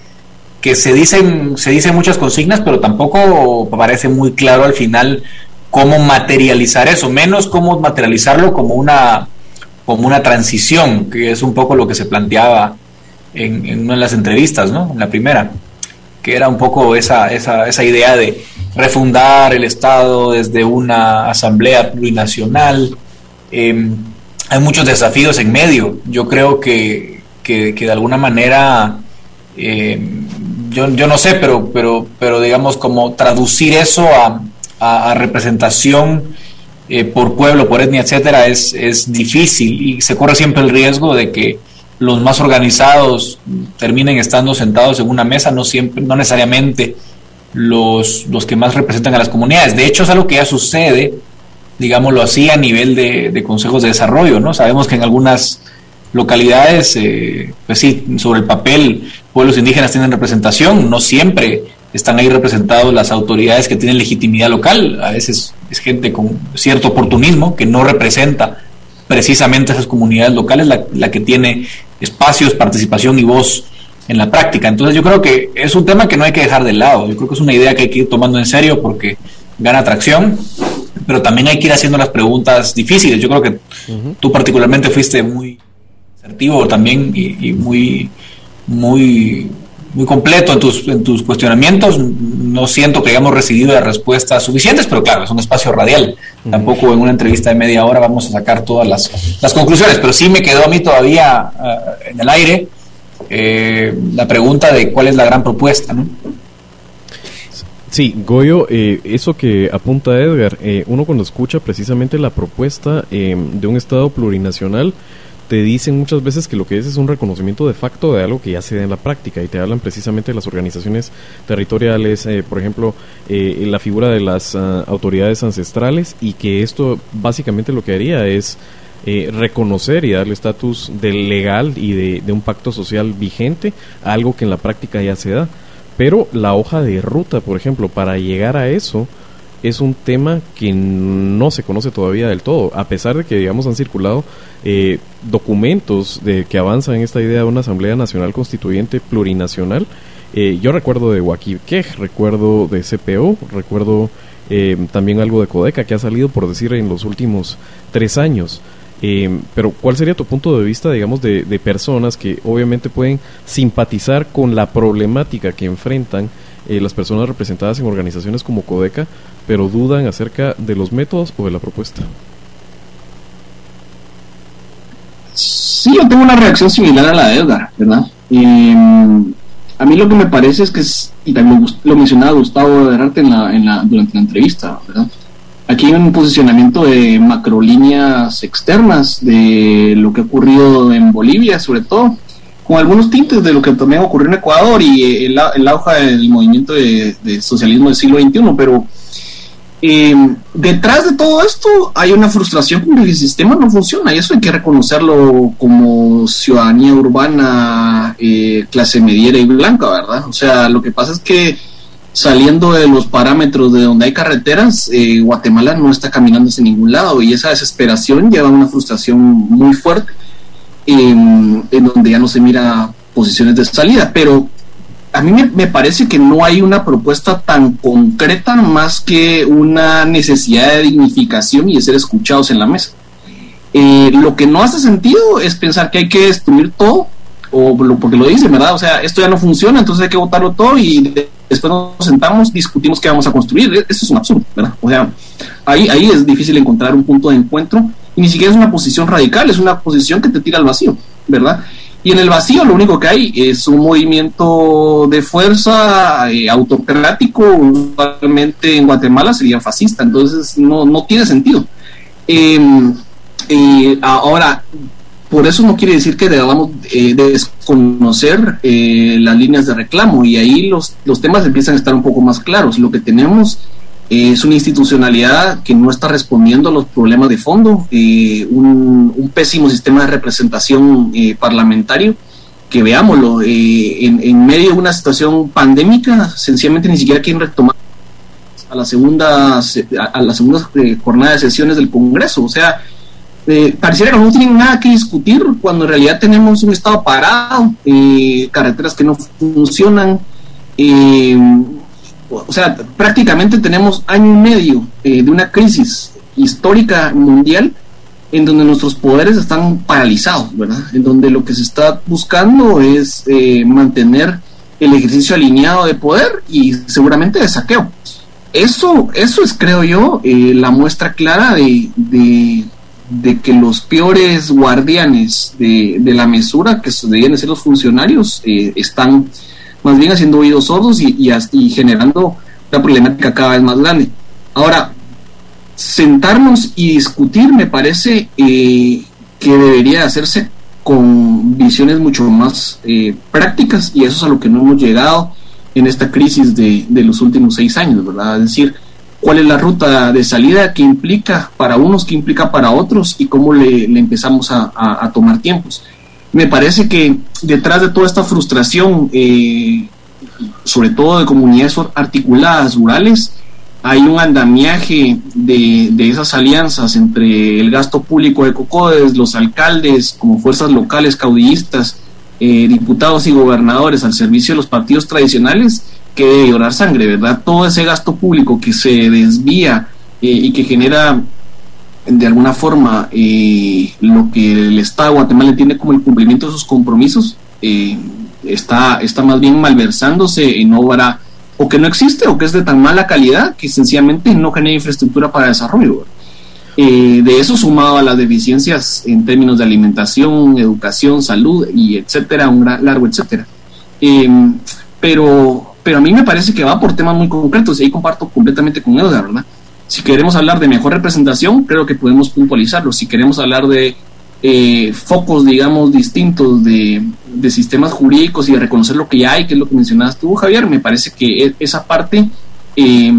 que se dicen, se dicen muchas consignas, pero tampoco parece muy claro al final cómo materializar eso, menos cómo materializarlo como una, como una transición, que es un poco lo que se planteaba en, en una de las entrevistas, ¿no? En la primera, que era un poco esa, esa, esa idea de refundar el Estado desde una asamblea plurinacional. Eh, hay muchos desafíos en medio. Yo creo que, que, de alguna manera, eh, yo, yo, no sé, pero, pero, pero digamos como traducir eso a, a, representación eh, por pueblo, por etnia, etcétera, es, es difícil y se corre siempre el riesgo de que los más organizados terminen estando sentados en una mesa, no siempre, no necesariamente los, los que más representan a las comunidades. De hecho, es algo que ya sucede digámoslo así, a nivel de, consejos de desarrollo, ¿no? Sabemos que en algunas localidades, eh, pues sí, sobre el papel, pueblos indígenas tienen representación, no siempre están ahí representados las autoridades que tienen legitimidad local, a veces es gente con cierto oportunismo que no representa precisamente esas comunidades locales la, la que tiene espacios, participación y voz en la práctica. Entonces yo creo que es un tema que no hay que dejar de lado, yo creo que es una idea que hay que ir tomando en serio porque gana atracción pero también hay que ir haciendo las preguntas difíciles. Yo creo que tú particularmente fuiste muy asertivo también y, muy, muy, muy completo en tus, en tus cuestionamientos. No siento que hayamos recibido las respuestas suficientes, pero claro, es un espacio radial. Tampoco en una entrevista de media hora vamos a sacar todas las, las conclusiones, pero sí me quedó a mí todavía eh, en el aire eh, la pregunta de cuál es la gran propuesta, ¿no? Sí, Goyo, eh, eso que apunta Edgar, eh, uno cuando escucha precisamente la propuesta em, de un Estado plurinacional, te dicen muchas veces que lo que es es un reconocimiento de facto de algo que ya se da en la práctica y te hablan precisamente de las organizaciones territoriales, eh, por ejemplo, la figura de las ah, autoridades ancestrales y que esto básicamente lo que haría es reconocer y darle estatus de legal y de, de un pacto social vigente a algo que en la práctica ya se da. Pero la hoja de ruta, por ejemplo, para llegar a eso es un tema que no se conoce todavía del todo, a pesar de que, digamos, han circulado eh, documentos de que avanzan en esta idea de una Asamblea Nacional Constituyente plurinacional. Eh, yo recuerdo de Quej, recuerdo de CPO, recuerdo eh, también algo de Codeca que ha salido, por decir, en los últimos tres años. Eh, pero ¿cuál sería tu punto de vista, digamos, de, personas que obviamente pueden simpatizar con la problemática que enfrentan eh, las personas representadas en organizaciones como Codeca, pero dudan acerca de los métodos o de la propuesta? Sí, yo tengo una reacción similar a la de Edgar, ¿verdad? Em, a mí lo que me parece es que, es, y también lo mencionaba Gustavo de Arte en la, en la, durante la entrevista, ¿verdad? Aquí hay un posicionamiento de macrolíneas externas de lo que ha ocurrido en Bolivia, sobre todo, con algunos tintes de lo que también ocurrió en Ecuador y el, el auge del movimiento de, socialismo del siglo XXI, pero eh, detrás de todo esto hay una frustración porque el sistema no funciona y eso hay que reconocerlo como ciudadanía urbana, eh, clase mediera y blanca, ¿verdad? O sea, lo que pasa es que saliendo de los parámetros de donde hay carreteras, eh, Guatemala no está caminando hacia ningún lado y esa desesperación lleva a una frustración muy fuerte en, donde ya no se mira posiciones de salida. Pero a mí me, parece que no hay una propuesta tan concreta más que una necesidad de dignificación y de ser escuchados en la mesa. Eh, lo que no hace sentido es pensar que hay que destruir todo o porque lo dicen, ¿verdad? O sea, esto ya no funciona, entonces hay que votarlo todo y después nos sentamos, discutimos qué vamos a construir. E-, eso es un absurdo, ¿verdad? O sea, ahí, ahí es difícil encontrar un punto de encuentro y ni siquiera es una posición radical, es una posición que te tira al vacío, ¿verdad? Y en el vacío lo único que hay es un movimiento de fuerza eh, autocrático, usualmente en Guatemala sería fascista, entonces no, no tiene sentido. Em, eh, ahora, por eso no quiere decir que debamos eh, desconocer eh, las líneas de reclamo y ahí los, los temas empiezan a estar un poco más claros. Lo que tenemos es una institucionalidad que no está respondiendo a los problemas de fondo, un, un, pésimo sistema de representación parlamentario que veámoslo, en, en, medio de una situación pandémica, sencillamente ni siquiera quieren retomar a la segunda, a la segunda jornada de sesiones del Congreso. O sea, eh, pareciera que no tienen nada que discutir cuando en realidad tenemos un estado parado, eh, carreteras que no funcionan. Eh, o sea, prácticamente tenemos año y medio de una crisis histórica mundial en donde nuestros poderes están paralizados, ¿verdad? En donde lo que se está buscando es mantener el ejercicio alineado de poder y seguramente de saqueo. Eso, eso es, creo yo, la muestra clara de, de que los peores guardianes de, la mesura, que debían ser los funcionarios, eh, están más bien haciendo oídos sordos y, generando una problemática cada vez más grande. Ahora, sentarnos y discutir me parece eh, que debería hacerse con visiones mucho más eh, prácticas y eso es a lo que no hemos llegado en esta crisis de, de los últimos seis años, ¿verdad? Es decir, cuál es la ruta de salida que implica para unos, que implica para otros y cómo le, empezamos a, tomar tiempos. Me parece que detrás de toda esta frustración, eh, sobre todo de comunidades articuladas rurales, hay un andamiaje de, esas alianzas entre el gasto público de COCODES, los alcaldes como fuerzas locales caudillistas, eh, diputados y gobernadores al servicio de los partidos tradicionales, que debe llorar sangre, ¿verdad? Todo ese gasto público que se desvía eh, y que genera de alguna forma eh, lo que el Estado de Guatemala entiende como el cumplimiento de sus compromisos, eh, está, está más bien malversándose en obra o que no existe o que es de tan mala calidad que sencillamente no genera infraestructura para desarrollo. de eso sumado a las deficiencias en términos de alimentación, educación, salud y etcétera, un largo etcétera. pero pero a mí me parece que va por temas muy concretos y ahí comparto completamente con Edgar, ¿verdad? Si queremos hablar de mejor representación, creo que podemos puntualizarlo. Si queremos hablar de eh, focos, digamos, distintos de, sistemas jurídicos y de reconocer lo que ya hay, que es lo que mencionabas tú, Javier, me parece que e, esa parte eh,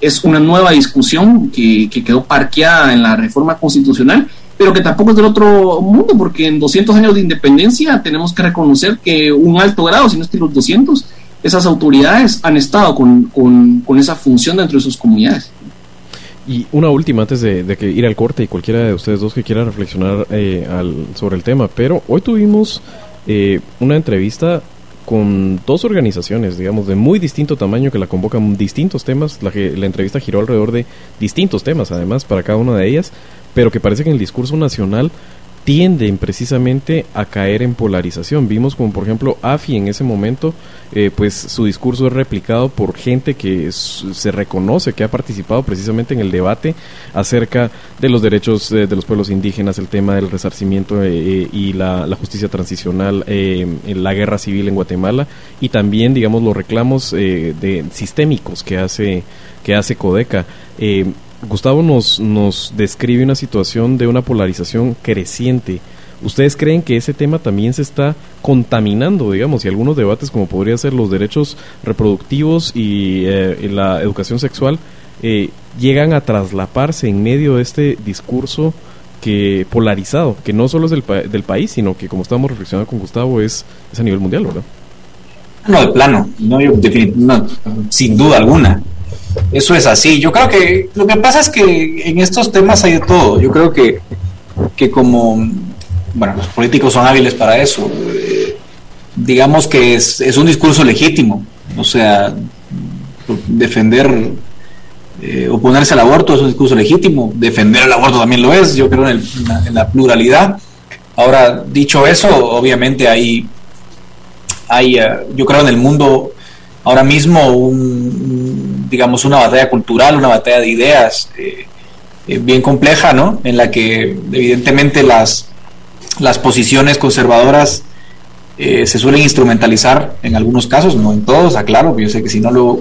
es una nueva discusión que, que, quedó parqueada en la reforma constitucional, pero que tampoco es del otro mundo, porque en 200 años de independencia tenemos que reconocer que un alto grado, si no es que los 200, esas autoridades han estado con, esa función dentro de sus comunidades. Y una última antes de, que ir al corte y cualquiera de ustedes dos que quiera reflexionar eh, sobre el tema, pero hoy tuvimos eh, una entrevista con dos organizaciones, digamos, de muy distinto tamaño que la convocan distintos temas. La, la entrevista giró alrededor de distintos temas, además, para cada una de ellas, pero que parece que en el discurso nacional tienden precisamente a caer en polarización. Vimos como por ejemplo AFI en ese momento, eh, pues su discurso es replicado por gente que se reconoce que ha participado precisamente en el debate acerca de los derechos eh, de los pueblos indígenas, el tema del resarcimiento eh, y la, justicia transicional en la guerra civil en Guatemala y también digamos los reclamos de sistémicos que hace que hace Codeca. Gustavo nos, nos describe una situación de una polarización creciente. ¿Ustedes creen que ese tema también se está contaminando, digamos, y algunos debates como podría ser los derechos reproductivos y eh, la educación sexual eh, llegan a traslaparse en medio de este discurso que polarizado, que no solo es del, del país, sino que como estamos reflexionando con Gustavo es, a nivel mundial, ¿verdad? No, de plano, no, no, sin duda alguna. Eso es así. Yo creo que lo que pasa es que en estos temas hay de todo. Yo creo que, que como, bueno, los políticos son hábiles para eso. Eh, digamos que es, es, un discurso legítimo. O sea, defender, eh, oponerse al aborto es un discurso legítimo. Defender el aborto también lo es. Yo creo en, la, pluralidad. Ahora, dicho eso, obviamente hay, hay eh, yo creo en el mundo ahora mismo un, digamos, una batalla cultural, una batalla de ideas eh, eh, bien compleja, ¿no? En la que evidentemente las, las posiciones conservadoras eh, se suelen instrumentalizar en algunos casos, no en todos, aclaro, yo sé que si no lo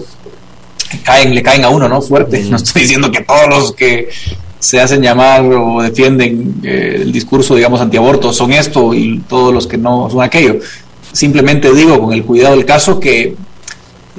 caen, le caen a uno, ¿no? Fuerte. No estoy diciendo que todos los que se hacen llamar o defienden eh, el discurso, digamos, antiaborto, son esto y todos los que no son aquello. Simplemente digo con el cuidado del caso que,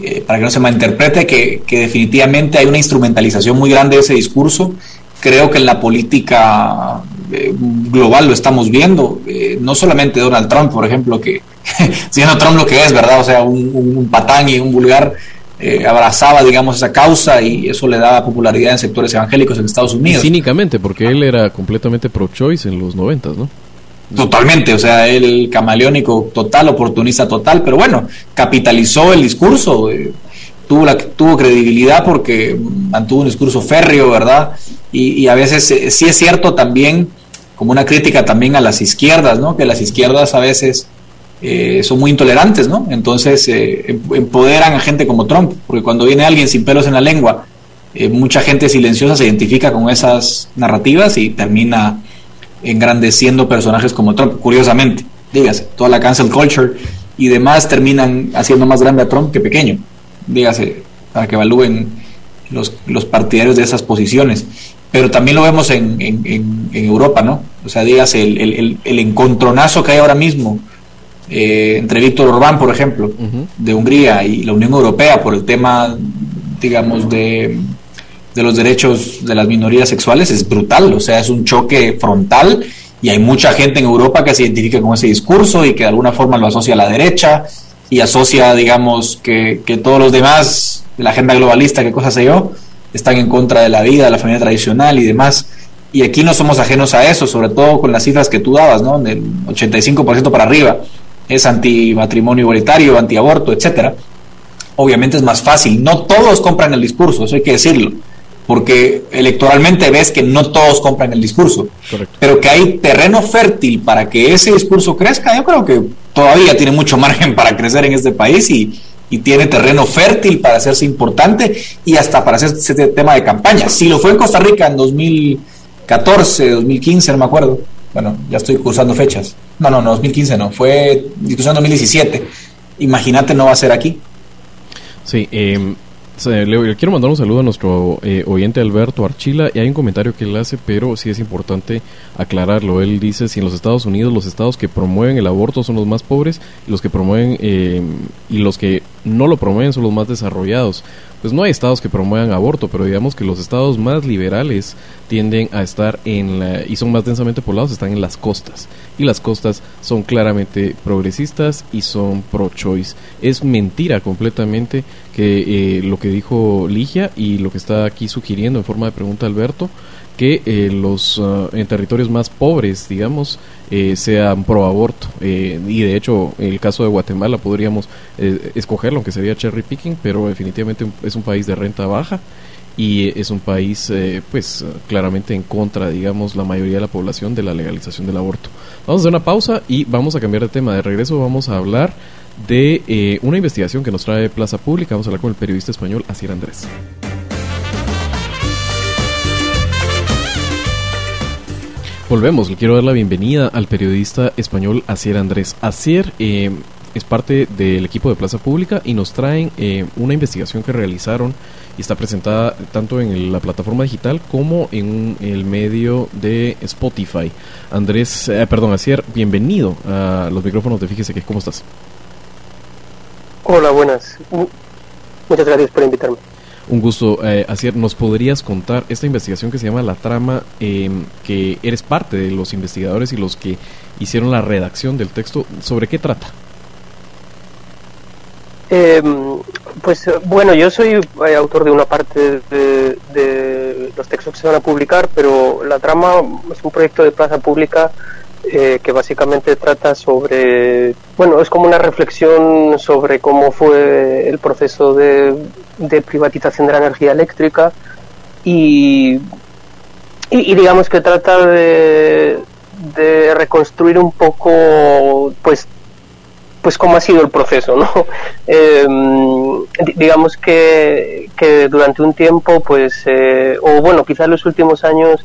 eh, para que no se malinterprete, que, que definitivamente hay una instrumentalización muy grande de ese discurso. Creo que en la política eh, global lo estamos viendo, no solamente Donald Trump, por ejemplo, que siendo Trump lo que es, ¿verdad? O sea, un, un patán y un vulgar, eh, abrazaba, digamos, esa causa y eso le daba popularidad en sectores evangélicos en Estados Unidos. cínicamente, porque él era completamente pro-choice en los noventas, ¿no? Totalmente, o sea, él camaleónico total, oportunista total, pero bueno, capitalizó el discurso, eh, tuvo, la, tuvo credibilidad porque mantuvo un discurso férreo, ¿verdad? Y, a veces eh, sí es cierto también, como una crítica también a las izquierdas, ¿no? Que las izquierdas a veces eh, son muy intolerantes, ¿no? Entonces em, empoderan a gente como Trump, porque cuando viene alguien sin pelos en la lengua, mucha gente silenciosa se identifica con esas narrativas y termina engrandeciendo personajes como Trump, curiosamente, dígase, toda la cancel culture y demás terminan haciendo más grande a Trump que pequeño, dígase, para que evalúen los, los partidarios de esas posiciones. Pero también lo vemos en, en, Europa, ¿no? O sea, dígase, el, el, el encontronazo que hay ahora mismo eh, entre Víctor Orbán, por ejemplo, de Hungría y la Unión Europea por el tema, digamos, de, de los derechos de las minorías sexuales es brutal, o sea, es un choque frontal y hay mucha gente en Europa que se identifica con ese discurso y que de alguna forma lo asocia a la derecha y asocia, digamos, que, que todos los demás, de la agenda globalista, qué cosa sé yo, están en contra de la vida, de la familia tradicional y demás. Y aquí no somos ajenos a eso, sobre todo con las cifras que tú dabas, ¿no? Del 85% para arriba es anti-matrimonio igualitario, anti-aborto, etcétera, obviamente es más fácil. No todos compran el discurso, eso hay que decirlo, porque electoralmente ves que no todos compran el discurso, pero que hay terreno fértil para que ese discurso crezca, yo creo que todavía tiene mucho margen para crecer en este país y, y tiene terreno fértil para hacerse importante y hasta para hacer ese tema de campaña. Si lo fue en Costa Rica en 2014, 2015, no me acuerdo, bueno, ya estoy cursando fechas. No, no, no, 2015 no, fue discusión 2017. Imagínate, no va a ser aquí. Sí, eh, le, quiero mandar un saludo a nuestro eh, oyente Alberto Archila y hay un comentario que él hace, pero sí es importante aclararlo. Él dice, si en los Estados Unidos los estados que promueven el aborto son los más pobres los que promueven eh, y los que no lo promueven son los más desarrollados pues no hay estados que promuevan aborto, pero digamos que los estados más liberales tienden a estar en la, y son más densamente poblados, están en las costas. Y las costas son claramente progresistas y son pro-choice. Es mentira completamente que eh, lo que dijo Ligia y lo que está aquí sugiriendo en forma de pregunta Alberto, que eh, los ah, en territorios más pobres, digamos, eh, sean pro aborto. Eh, y de hecho, el caso de Guatemala podríamos escogerlo, aunque sería cherry picking, pero definitivamente es un país de renta baja y es un país, pues, claramente en contra, digamos, la mayoría de la población de la legalización del aborto. Vamos a hacer una pausa y vamos a cambiar de tema. De regreso vamos a hablar de una investigación que nos trae Plaza Pública. Vamos a hablar con el periodista español Asier Andrés. Volvemos, le quiero dar la bienvenida al periodista español Asier Andrés. Asier eh, es parte del equipo de Plaza Pública y nos traen eh, una investigación que realizaron y está presentada tanto en la plataforma digital como en el medio de Spotify. Andrés, eh, perdón, Asier, bienvenido a los micrófonos de Fíjese que, ¿cómo estás? Hola, buenas. Muchas gracias por invitarme. Un gusto, eh, ¿nos podrías contar esta investigación que se llama La Trama, em, que eres parte de los investigadores y los que hicieron la redacción del texto? ¿Sobre qué trata? Em, pues bueno, yo soy eh, autor de una parte de, los textos que se van a publicar, pero La Trama es un proyecto de plaza pública eh, que básicamente trata sobre, bueno, es como una reflexión sobre cómo fue el proceso de, privatización de la energía eléctrica y, y, digamos que trata de, de, reconstruir un poco, pues, pues cómo ha sido el proceso, ¿no? Em, digamos que, que durante un tiempo, pues, eh, o bueno, quizás los últimos años,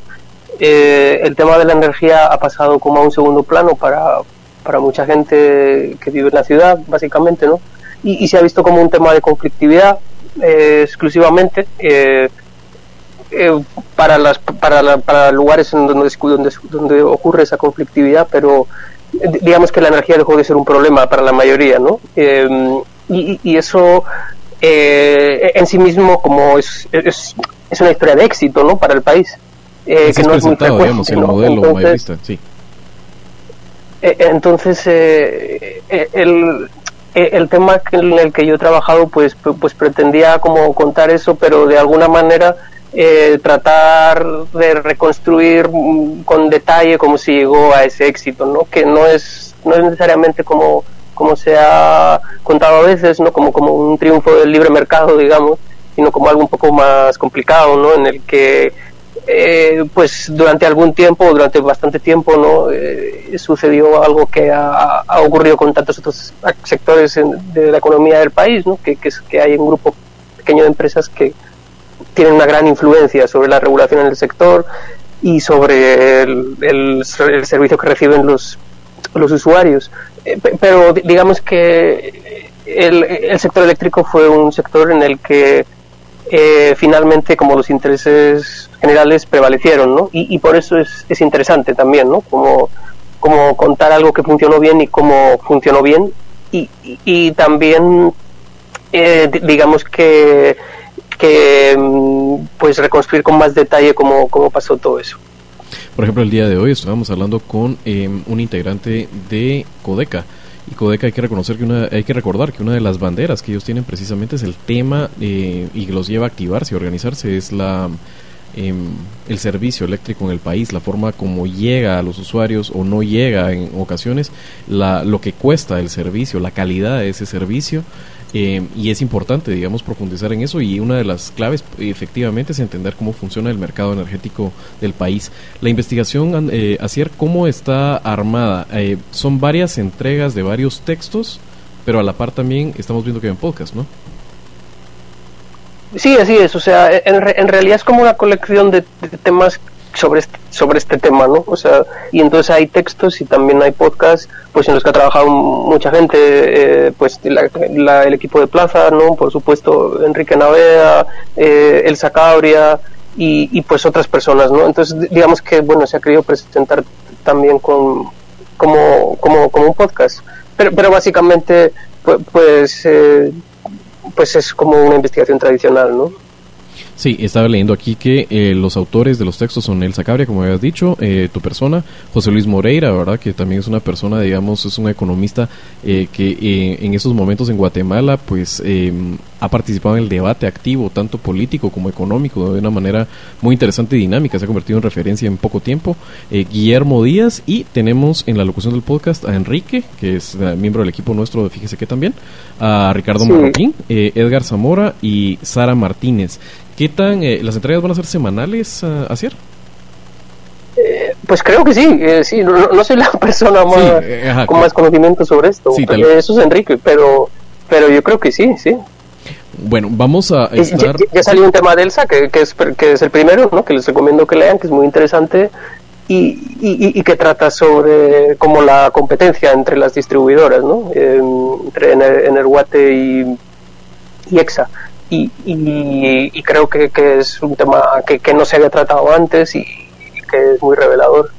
eh, el tema de la energía ha pasado como a un segundo plano para, para mucha gente que vive en la ciudad, básicamente, ¿no? Y, se ha visto como un tema de conflictividad eh, exclusivamente. Eh, para las para, para lugares donde, ocurre esa conflictividad, pero digamos que la energía dejó de ser un problema para la mayoría, ¿no? y, y, eso en sí mismo como es, es, es, una historia de éxito, ¿no? Para el país. Que no es muy frecuente, el modelo entonces, sí. entonces el eh, el tema en el que yo he trabajado pues pues pretendía como contar eso pero de alguna manera eh, tratar de reconstruir mm, con detalle cómo se llegó a ese éxito no que no es no es necesariamente como como se ha contado a veces no como como un triunfo del libre mercado digamos sino como algo un poco más complicado no en el que eh, pues durante algún tiempo, durante bastante tiempo, ¿no? Eh, sucedió algo que ha, ocurrido con tantos otros sectores de la economía del país, ¿no? que, que, que hay un grupo pequeño de empresas que tienen una gran influencia sobre la regulación en el sector y sobre el, el, servicio que reciben los, los usuarios. Eh, pero digamos que el, el sector eléctrico fue un sector en el que finalmente como los intereses generales prevalecieron, ¿no? Y, por eso es, es, interesante también, ¿no? Como, como contar algo que funcionó bien y cómo funcionó bien y, y, también eh, digamos que, que mm, pues reconstruir con más detalle cómo, cómo pasó todo eso. Por ejemplo, el día de hoy estábamos hablando con eh, un integrante de Codeca, y Codeca hay que reconocer que una, hay que recordar que una de las banderas que ellos tienen precisamente es el tema eh, y los lleva a activarse y organizarse es la em, el servicio eléctrico en el país, la forma como llega a los usuarios o no llega en ocasiones, la, lo que cuesta el servicio, la calidad de ese servicio eh, y es importante, digamos, profundizar en eso y una de las claves efectivamente es entender cómo funciona el mercado energético del país. La investigación, eh, ¿cómo está armada? Eh, son varias entregas de varios textos, pero a la par también estamos viendo que hay un podcast, ¿no? Sí, así es. O sea, en, en realidad es como una colección de temas sobre este, sobre este tema, ¿no? O sea, y entonces hay textos y también hay podcasts, pues en los que ha trabajado mucha gente, eh, pues el equipo de Plaza, ¿no? Por supuesto, Enrique Navea, eh, Elsa Cabria y, pues otras personas, ¿no? Entonces, digamos que, bueno, se ha querido presentar también con, como, como, como un podcast, pero, pero básicamente, pues, pues, pues es como una investigación tradicional, ¿no? Sí, estaba leyendo aquí que eh, los autores de los textos son Elsa Cabria, como habías dicho, eh, tu persona, José Luis Moreira, ¿verdad? Que también es una persona, digamos, es un economista eh, que en esos momentos en Guatemala, pues em, ha participado en el debate activo, tanto político como económico, de una manera muy interesante y dinámica. Se ha convertido en referencia en poco tiempo. Guillermo Díaz y tenemos en la locución del podcast a Enrique, que es miembro del equipo nuestro de Fíjese que también, a Ricardo Marroquín, Edgar Zamora y Sara Martínez. ¿Qué tan eh, las entregas van a ser semanales, uh, Asier? Eh, pues creo que sí, eh, sí, no, soy la persona más, con más conocimiento sobre esto. eso es Enrique, pero, pero yo creo que sí, sí. Bueno, vamos a estar... Ya, salió un tema de Elsa, que, que, es, que es el primero, ¿no? que les recomiendo que lean, que es muy interesante y, y, que trata sobre como la competencia entre las distribuidoras, ¿no? entre Energuate y, y EXA y, creo que, es un tema que, que, no se había tratado antes y, que es muy revelador.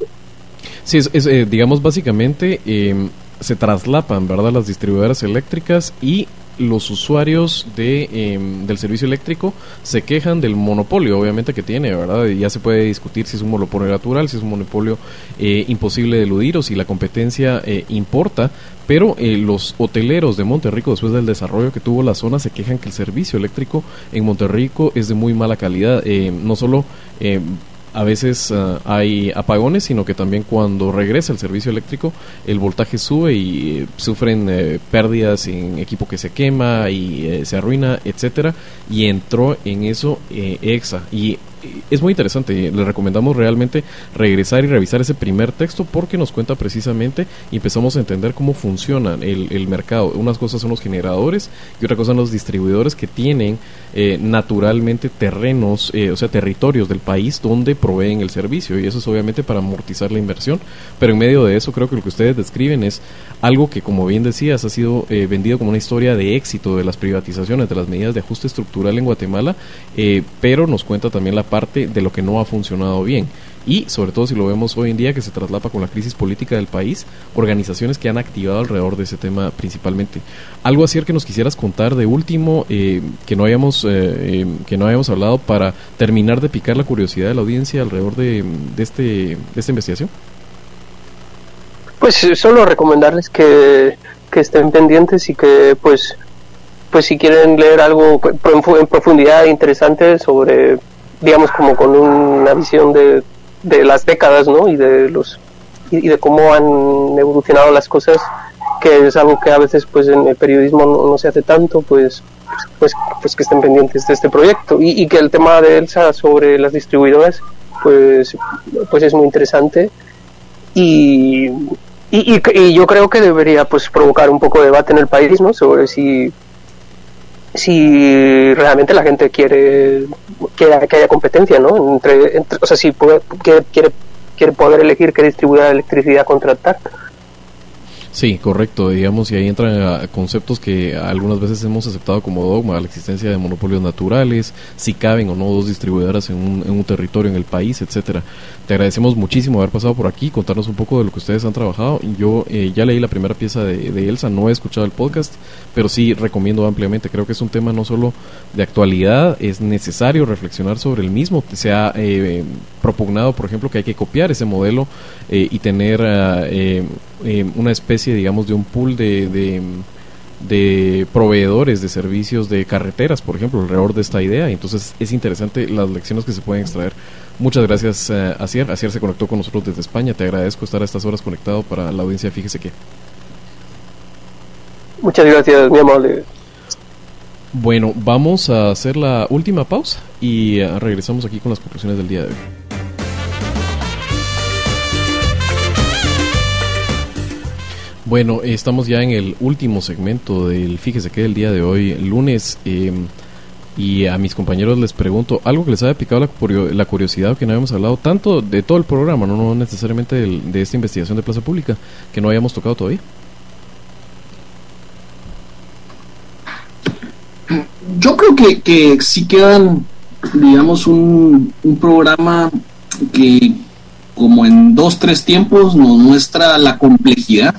Sí, es, eh, digamos básicamente eh, se traslapan, ¿verdad? Las distribuidoras eléctricas y los usuarios de, em, del servicio eléctrico se quejan del monopolio, obviamente, que tiene, ¿verdad? ya se puede discutir si es un monopolio natural, si es un monopolio eh, imposible de eludir o si la competencia eh, importa, pero eh, los hoteleros de Monterrico, después del desarrollo que tuvo la zona, se quejan que el servicio eléctrico en Monterrico es de muy mala calidad, no solo a veces ah, hay apagones, sino que también cuando regresa el servicio eléctrico el voltaje sube y eh, sufren eh, pérdidas en equipo que se quema y eh, se arruina, etcétera. Y entró en eso EXA y es muy interesante. Le recomendamos realmente regresar y revisar ese primer texto porque nos cuenta precisamente y empezamos a entender cómo funciona el, el mercado. Unas cosas son los generadores y otra cosa son los distribuidores que tienen eh, naturalmente terrenos, eh, o sea, territorios del país donde proveen el servicio y eso es obviamente para amortizar la inversión. Pero en medio de eso creo que lo que ustedes describen es algo que, como bien decías, ha sido eh, vendido como una historia de éxito de las privatizaciones, de las medidas de ajuste estructural en Guatemala, pero nos cuenta también la parte de lo que no ha funcionado bien y sobre todo si lo vemos hoy en día que se traslapa con la crisis política del país, organizaciones que han activado alrededor de ese tema principalmente. Algo así que nos quisieras contar de último eh, que no hayamos eh, em, que no hayamos hablado para terminar de picar la curiosidad de la audiencia alrededor de, de este de esta investigación. Pues eh, solo recomendarles que, que estén pendientes y que pues pues si quieren leer algo en profundidad interesante sobre digamos como con una visión de de las décadas, ¿no? Y de los y, de cómo han evolucionado las cosas, que es algo que a veces pues en el periodismo no, se hace tanto, pues pues pues que estén pendientes de este proyecto. Y, que el tema de Elsa sobre las distribuidoras pues pues es muy interesante. Y y, y, yo creo que debería pues provocar un poco de debate en el país no sobre si si realmente la gente quiere, que haya competencia, ¿no? Entre, o sea, si puede, quiere, quiere poder elegir qué distribuidora de electricidad contratar. Sí, correcto, digamos, y ahí entran conceptos que algunas veces hemos aceptado como dogma, la existencia de monopolios naturales, si caben o no dos distribuidoras en un, en un territorio en el país, etcétera. Te agradecemos muchísimo haber pasado por aquí, contarnos un poco de lo que ustedes han trabajado. Yo eh, ya leí la primera pieza de, Elsa, no he escuchado el podcast, pero sí recomiendo ampliamente. Creo que es un tema no solo de actualidad, es necesario reflexionar sobre el mismo. Se ha eh, propugnado, por ejemplo, que hay que copiar ese modelo eh, y tener eh, eh, una especie, digamos, de un pool de, de, proveedores de servicios de carreteras, por ejemplo, alrededor de esta idea. Entonces es interesante las lecciones que se pueden extraer. Muchas gracias, uh, Asier. Asier se conectó con nosotros desde España. Te agradezco estar a estas horas conectado para la audiencia. Fíjese que. Muchas gracias, mi amable. Bueno, vamos a hacer la última pausa y regresamos aquí con las conclusiones del día de hoy. Bueno, estamos ya en el último segmento del Fíjese que el día de hoy, lunes, em, y a mis compañeros les pregunto algo que les haya picado la, curiosidad que no habíamos hablado tanto de todo el programa, no, no necesariamente de esta investigación de Plaza Pública, que no hayamos tocado todavía. Yo creo que, que sí quedan, digamos, un, un programa que como en dos, tres tiempos nos muestra la complejidad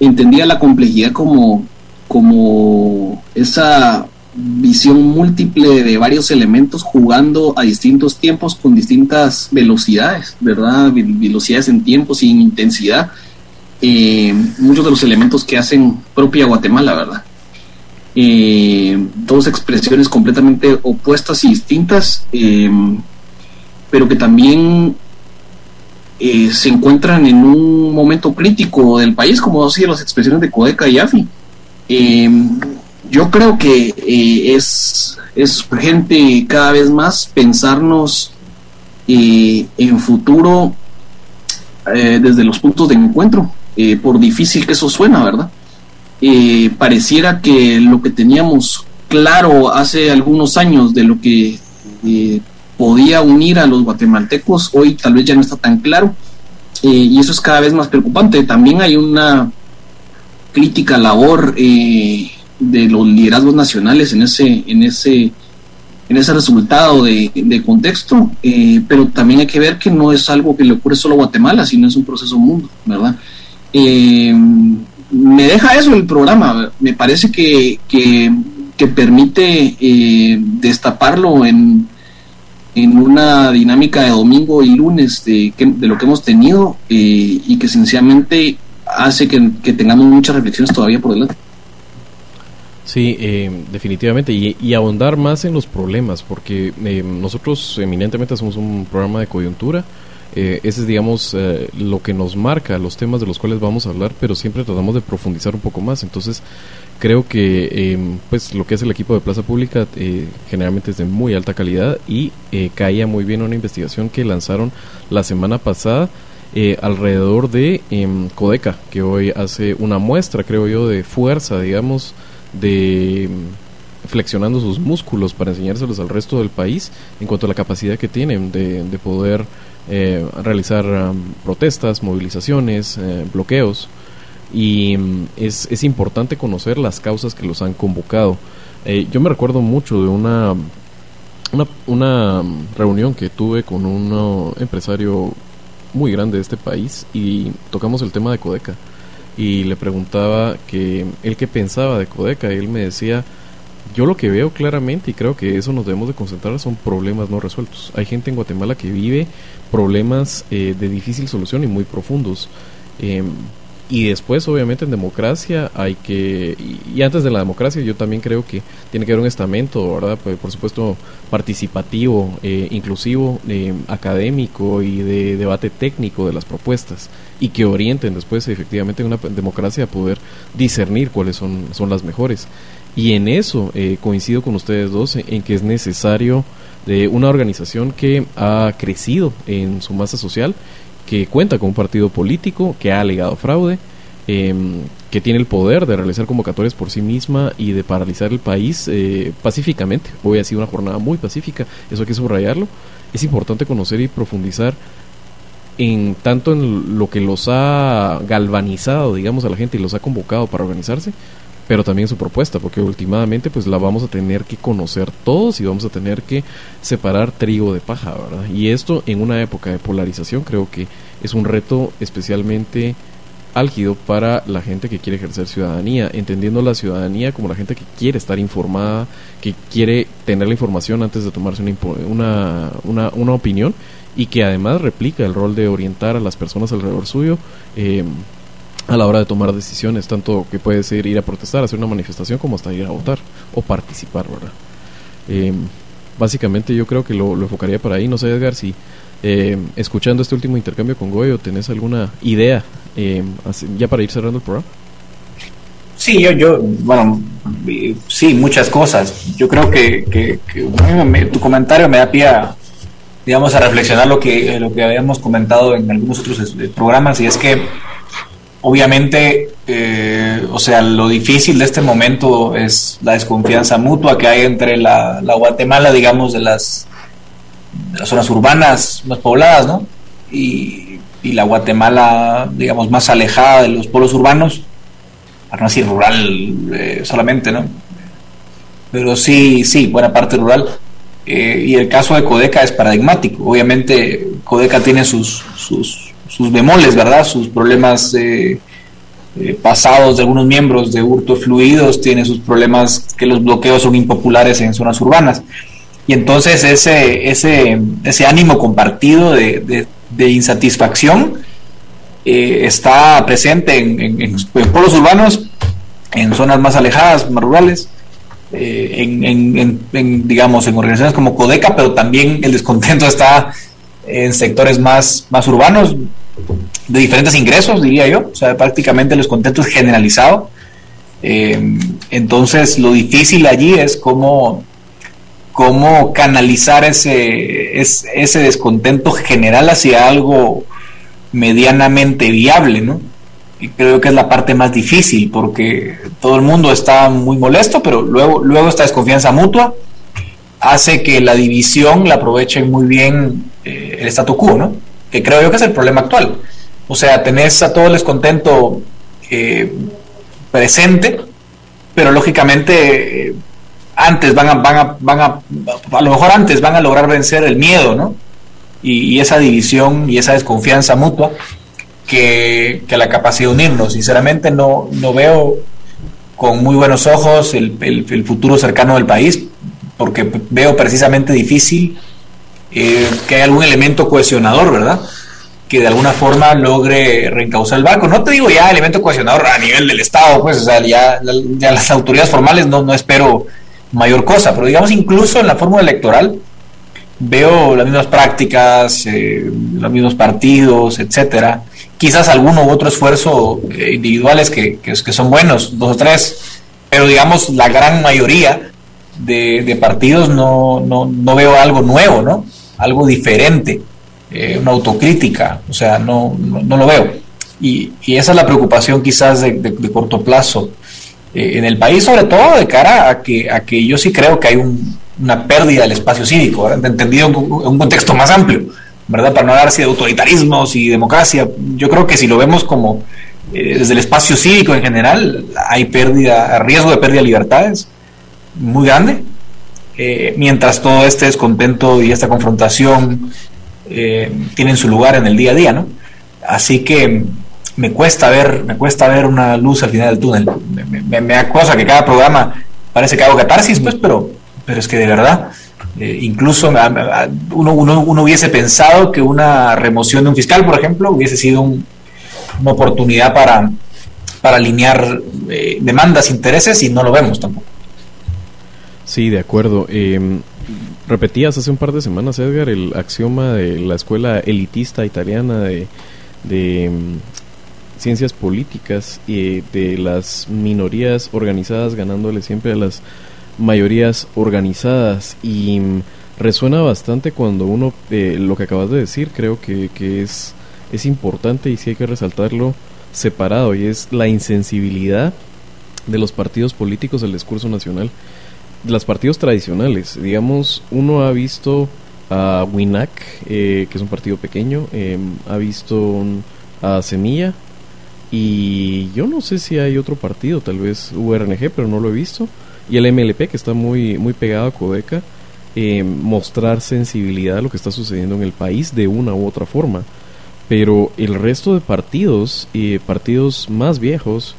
entendía la complejidad como, como esa visión múltiple de varios elementos jugando a distintos tiempos con distintas velocidades, ¿verdad? Velocidades en tiempo, sin intensidad. Eh, muchos de los elementos que hacen propia Guatemala, ¿verdad? Eh, dos expresiones completamente opuestas y distintas, eh, pero que también eh, se encuentran en un momento crítico del país, como sido las expresiones de Codeca y AFI. Eh, yo creo que eh, es, es urgente cada vez más pensarnos en futuro desde los puntos de encuentro, por difícil que eso suena, ¿verdad? pareciera que lo que teníamos claro hace algunos años de lo que podía unir a los guatemaltecos, hoy tal vez ya no está tan claro, eh, y eso es cada vez más preocupante. También hay una crítica labor eh, de los liderazgos nacionales en ese, en ese, en ese resultado de, contexto, eh, pero también hay que ver que no es algo que le ocurre solo a Guatemala, sino es un proceso mundo, ¿verdad? me deja eso el programa, me parece que, que, que permite destaparlo en en una dinámica de domingo y lunes de, de lo que hemos tenido eh, y que sencillamente hace que, tengamos muchas reflexiones todavía por delante. Sí, eh, definitivamente, y, y, ahondar más en los problemas, porque eh, nosotros eminentemente hacemos un programa de coyuntura, ese es, digamos, lo que nos marca los temas de los cuales vamos a hablar, pero siempre tratamos de profundizar un poco más, entonces creo que em, pues lo que es el equipo de Plaza Pública eh, generalmente es de muy alta calidad y eh, caía muy bien una investigación que lanzaron la semana pasada eh, alrededor de em, Codeca, que hoy hace una muestra, creo yo, de fuerza, digamos, de em, flexionando sus músculos para enseñárselos al resto del país en cuanto a la capacidad que tienen de, de poder realizar protestas, movilizaciones, bloqueos y mm, es, es, importante conocer las causas que los han convocado. Eh, yo me recuerdo mucho de una una, una reunión que tuve con un empresario muy grande de este país y tocamos el tema de Codeca y le preguntaba que él qué pensaba de Codeca y él me decía yo lo que veo claramente y creo que eso nos debemos de concentrar son problemas no resueltos. Hay gente en Guatemala que vive problemas eh, de difícil solución y muy profundos. Em, y después, obviamente, en democracia hay que, y, antes de la democracia yo también creo que tiene que haber un estamento, ¿verdad? Pues, por supuesto, participativo, eh, inclusivo, eh, académico y de debate técnico de las propuestas y que orienten después efectivamente en una democracia a poder discernir cuáles son, son las mejores. Y en eso eh, coincido con ustedes dos en, que es necesario de una organización que ha crecido en su masa social que cuenta con un partido político, que ha alegado fraude, em, que tiene el poder de realizar convocatorias por sí misma y de paralizar el país eh, pacíficamente. Hoy ha sido una jornada muy pacífica, eso hay que subrayarlo. Es importante conocer y profundizar en tanto en lo que los ha galvanizado, digamos, a la gente y los ha convocado para organizarse, pero también su propuesta, porque últimamente pues la vamos a tener que conocer todos y vamos a tener que separar trigo de paja, ¿verdad? Y esto en una época de polarización creo que es un reto especialmente álgido para la gente que quiere ejercer ciudadanía, entendiendo la ciudadanía como la gente que quiere estar informada, que quiere tener la información antes de tomarse una, una, una, opinión y que además replica el rol de orientar a las personas alrededor suyo. Eh, a la hora de tomar decisiones, tanto que puede ser ir a protestar, hacer una manifestación, como hasta ir a votar o participar, ¿verdad? Em, básicamente yo creo que lo, enfocaría para ahí. No sé, Edgar, si em, escuchando este último intercambio con Goyo, ¿tenés alguna idea em, ya para ir cerrando el programa? Sí, yo, yo, bueno, sí, muchas cosas. Yo creo que, que, tu comentario me da pie a, digamos, a reflexionar lo que, lo que habíamos comentado en algunos otros eh, programas, y es que Obviamente, eh, o sea, lo difícil de este momento es la desconfianza mutua que hay entre la, Guatemala, digamos, de las, las zonas urbanas más pobladas, ¿no? Y, la Guatemala, digamos, más alejada de los polos urbanos, para no decir rural eh, solamente, ¿no? Pero sí, sí, buena parte rural. Eh, y el caso de Codeca es paradigmático. Obviamente, Codeca tiene sus, sus sus bemoles, ¿verdad? Sus problemas eh, eh, pasados de algunos miembros de hurto fluidos, tiene sus problemas que los bloqueos son impopulares en zonas urbanas. Y entonces ese, ese, ese ánimo compartido de, insatisfacción eh, está presente en, en, pueblos urbanos, en zonas más alejadas, más rurales, en, en, digamos, en organizaciones como Codeca, pero también el descontento está en sectores más, más urbanos, de diferentes ingresos, diría yo, o sea, prácticamente los contentos generalizado. Eh, entonces, lo difícil allí es cómo, cómo canalizar ese, ese, descontento general hacia algo medianamente viable, ¿no? Y creo que es la parte más difícil, porque todo el mundo está muy molesto, pero luego, luego esta desconfianza mutua hace que la división la aproveche muy bien eh, el statu quo, ¿no? Que creo yo que es el problema actual. O sea, tenés a todo el descontento eh, presente, pero lógicamente eh, antes van a, van a, van a, a lo mejor antes van a lograr vencer el miedo, ¿no? Y, esa división y esa desconfianza mutua que, la capacidad de unirnos. Sinceramente no, no veo con muy buenos ojos el, el futuro cercano del país, porque veo precisamente difícil eh, que hay algún elemento cohesionador, ¿verdad? Que de alguna forma logre reencauzar el barco. No te digo ya elemento cohesionador a nivel del Estado, pues, o sea, ya, las autoridades formales no, no espero mayor cosa, pero digamos incluso en la fórmula electoral veo las mismas prácticas, eh, los mismos partidos, etcétera. Quizás alguno u otro esfuerzo eh, individuales que, que, son buenos, dos o tres, pero digamos la gran mayoría de, partidos no, no, no, veo algo nuevo, ¿no? Algo diferente, eh, una autocrítica, o sea, no, no, lo veo. Y, y, esa es la preocupación quizás de, corto plazo eh, en el país, sobre todo de cara a que, a que yo sí creo que hay una pérdida del espacio cívico, entendido en un contexto más amplio, ¿verdad? Para no hablar de autoritarismos y democracia, yo creo que si lo vemos como eh, desde el espacio cívico en general, hay pérdida, riesgo de pérdida de libertades muy grande eh, mientras todo este descontento y esta confrontación eh, tienen su lugar en el día a día, ¿no? Así que me cuesta ver, me cuesta ver una luz al final del túnel. Me, me, que cada programa parece que hago catarsis, pues, pero, pero es que de verdad, eh, incluso uno, uno, uno, hubiese pensado que una remoción de un fiscal, por ejemplo, hubiese sido una oportunidad para, para alinear eh, demandas, intereses, y no lo vemos tampoco. Sí, de acuerdo. Eh, repetías hace un par de semanas, Edgar, el axioma de la escuela elitista italiana de, mm, ciencias políticas y de las minorías organizadas ganándole siempre a las mayorías organizadas y mm, resuena bastante cuando uno eh, lo que acabas de decir creo que, que es es importante y sí hay que resaltarlo separado y es la insensibilidad de los partidos políticos al discurso nacional los partidos tradicionales. Digamos, uno ha visto a Winac, eh, que es un partido pequeño, em, ha visto a Semilla y yo no sé si hay otro partido, tal vez URNG, pero no lo he visto. Y el MLP, que está muy, muy pegado a Codeca, em, mostrar sensibilidad a lo que está sucediendo en el país de una u otra forma. Pero el resto de partidos, eh, partidos más viejos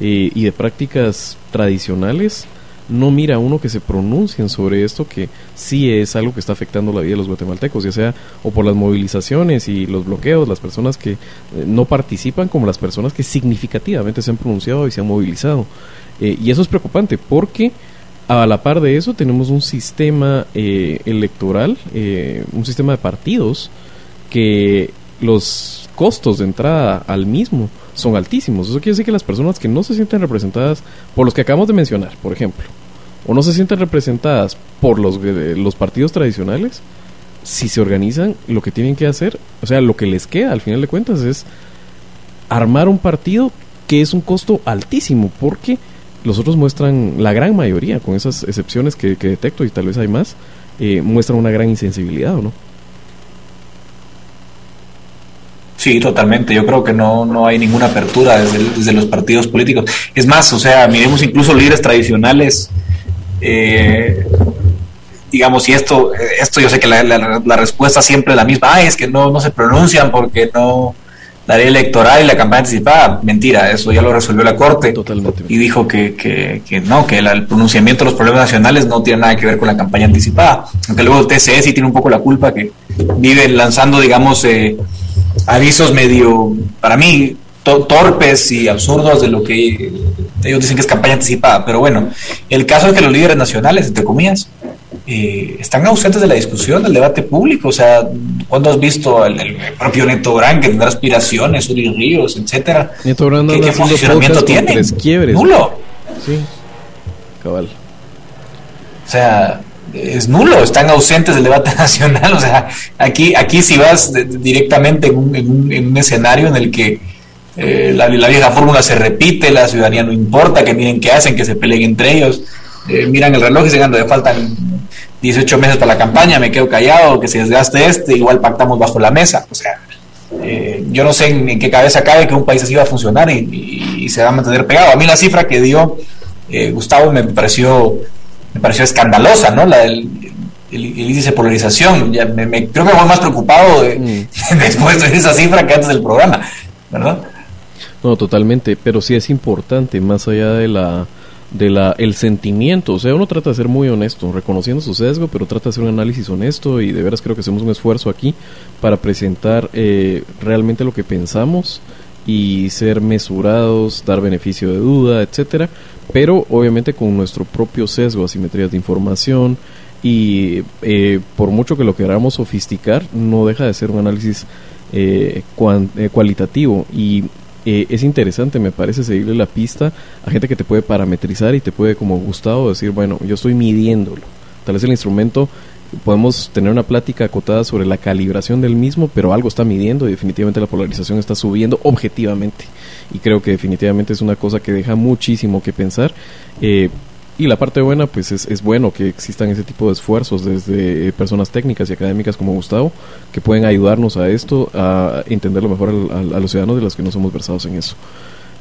eh, y de prácticas tradicionales, no mira uno que se pronuncien sobre esto que sí es algo que está afectando la vida de los guatemaltecos, ya sea o por las movilizaciones y los bloqueos, las personas que eh, no participan como las personas que significativamente se han pronunciado y se han movilizado. Eh, y eso es preocupante porque a la par de eso tenemos un sistema eh, electoral, un sistema de partidos que los costos de entrada al mismo son altísimos. Eso quiere decir que las personas que no se sienten representadas por los que acabamos de mencionar, por ejemplo, o no se sienten representadas por los, eh, los partidos tradicionales, si se organizan, lo que tienen que hacer, o sea, lo que les queda al final de cuentas es armar un partido que es un costo altísimo, porque los otros muestran, la gran mayoría, con esas excepciones que, detecto y tal vez hay más, eh, muestran una gran insensibilidad, ¿o no? Sí, totalmente. Yo creo que no, no hay ninguna apertura desde, los partidos políticos. Es más, o sea, miremos incluso líderes tradicionales. Eh, digamos, y esto, esto yo sé que la, la, respuesta siempre es la misma. es que no, no se pronuncian porque no, la ley electoral y la campaña anticipada, mentira, eso ya lo resolvió la Corte Totalmente. y dijo que, que, que no, que el pronunciamiento de los problemas nacionales no tiene nada que ver con la campaña anticipada, aunque luego el TCE sí tiene un poco la culpa que vive lanzando, digamos, eh, avisos medio, para mí, torpes y absurdos de lo que ellos dicen que es campaña anticipada. Pero bueno, el caso es que los líderes nacionales, entre comillas, eh, están ausentes de la discusión, del debate público. O sea, cuando has visto el, propio Neto Brand que tendrá aspiraciones, Uri Ríos, etcétera? Neto ¿Qué, ¿Qué, funcionamiento tiene? Nulo. Sí, cabal. O sea, es nulo, están ausentes del debate nacional. O sea, aquí, aquí si vas directamente en un, en, un, escenario en el que eh, la, vieja fórmula se repite, la ciudadanía no importa, que miren qué hacen, que se peleen entre ellos, eh, miran el reloj y se de faltan 18 meses para la campaña, me quedo callado, que se desgaste este, igual pactamos bajo la mesa. O sea, eh, yo no sé en, qué cabeza cabe que un país así va a funcionar y, y, se va a mantener pegado. A mí la cifra que dio Gustavo me pareció me pareció escandalosa, ¿no? La el, índice de polarización. Ya me, creo que fue más preocupado mm. después de esa cifra que antes del programa, ¿verdad? No, totalmente, pero sí es importante, más allá de la de la el sentimiento, o sea, uno trata de ser muy honesto, reconociendo su sesgo, pero trata de hacer un análisis honesto y de veras creo que hacemos un esfuerzo aquí para presentar eh, realmente lo que pensamos y ser mesurados, dar beneficio de duda, etcétera, pero obviamente con nuestro propio sesgo, asimetrías de información y eh, por mucho que lo queramos sofisticar, no deja de ser un análisis eh, eh, cualitativo y es interesante, me parece, seguirle la pista a gente que te puede parametrizar y te puede, como Gustavo, decir, bueno, yo estoy midiéndolo. Tal vez el instrumento podemos tener una plática acotada sobre la calibración del mismo, pero algo está midiendo y definitivamente la polarización está subiendo objetivamente. Y creo que definitivamente es una cosa que deja muchísimo que pensar. Eh, y la parte buena, pues es, es, bueno que existan ese tipo de esfuerzos desde eh, personas técnicas y académicas como Gustavo, que pueden ayudarnos a esto, a entenderlo mejor a, los ciudadanos de los que no somos versados en eso.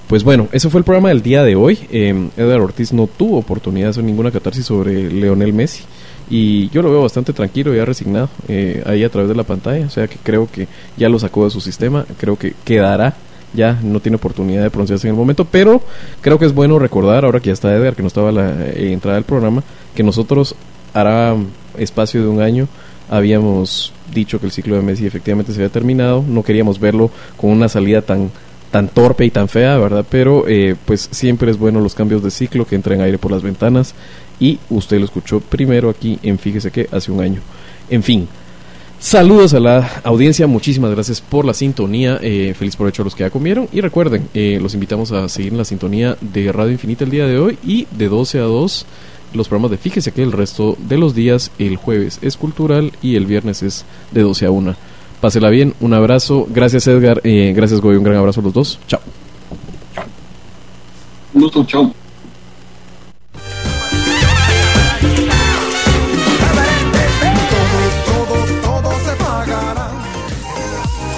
Pues bueno, ese fue el programa del día de hoy. Eh, Edgar Ortiz no tuvo oportunidad de hacer ninguna catarsis sobre Leonel Messi. Y yo lo veo bastante tranquilo, ya resignado eh, ahí a través de la pantalla, o sea que creo que ya lo sacó de su sistema, creo que quedará ya no tiene oportunidad de pronunciarse en el momento, pero creo que es bueno recordar, ahora que ya está Edgar, que no estaba la eh, entrada del programa, que nosotros hará espacio de un año habíamos dicho que el ciclo de Messi efectivamente se había terminado, no queríamos verlo con una salida tan tan torpe y tan fea, ¿verdad? Pero eh, pues siempre es bueno los cambios de ciclo, que entren aire por las ventanas y usted lo escuchó primero aquí en Fíjese que hace un año. En fin, Saludos a la audiencia, muchísimas gracias por la sintonía, eh, feliz provecho a los que ya comieron y recuerden, eh, los invitamos a seguir en la sintonía de Radio Infinita el día de hoy y de 12 a 2 los programas de Fíjese que el resto de los días, el jueves es cultural y el viernes es de 12 a 1. Pásela bien, un abrazo, gracias Edgar, eh, gracias Goy, un gran abrazo a los dos, chao. Un gusto, chao.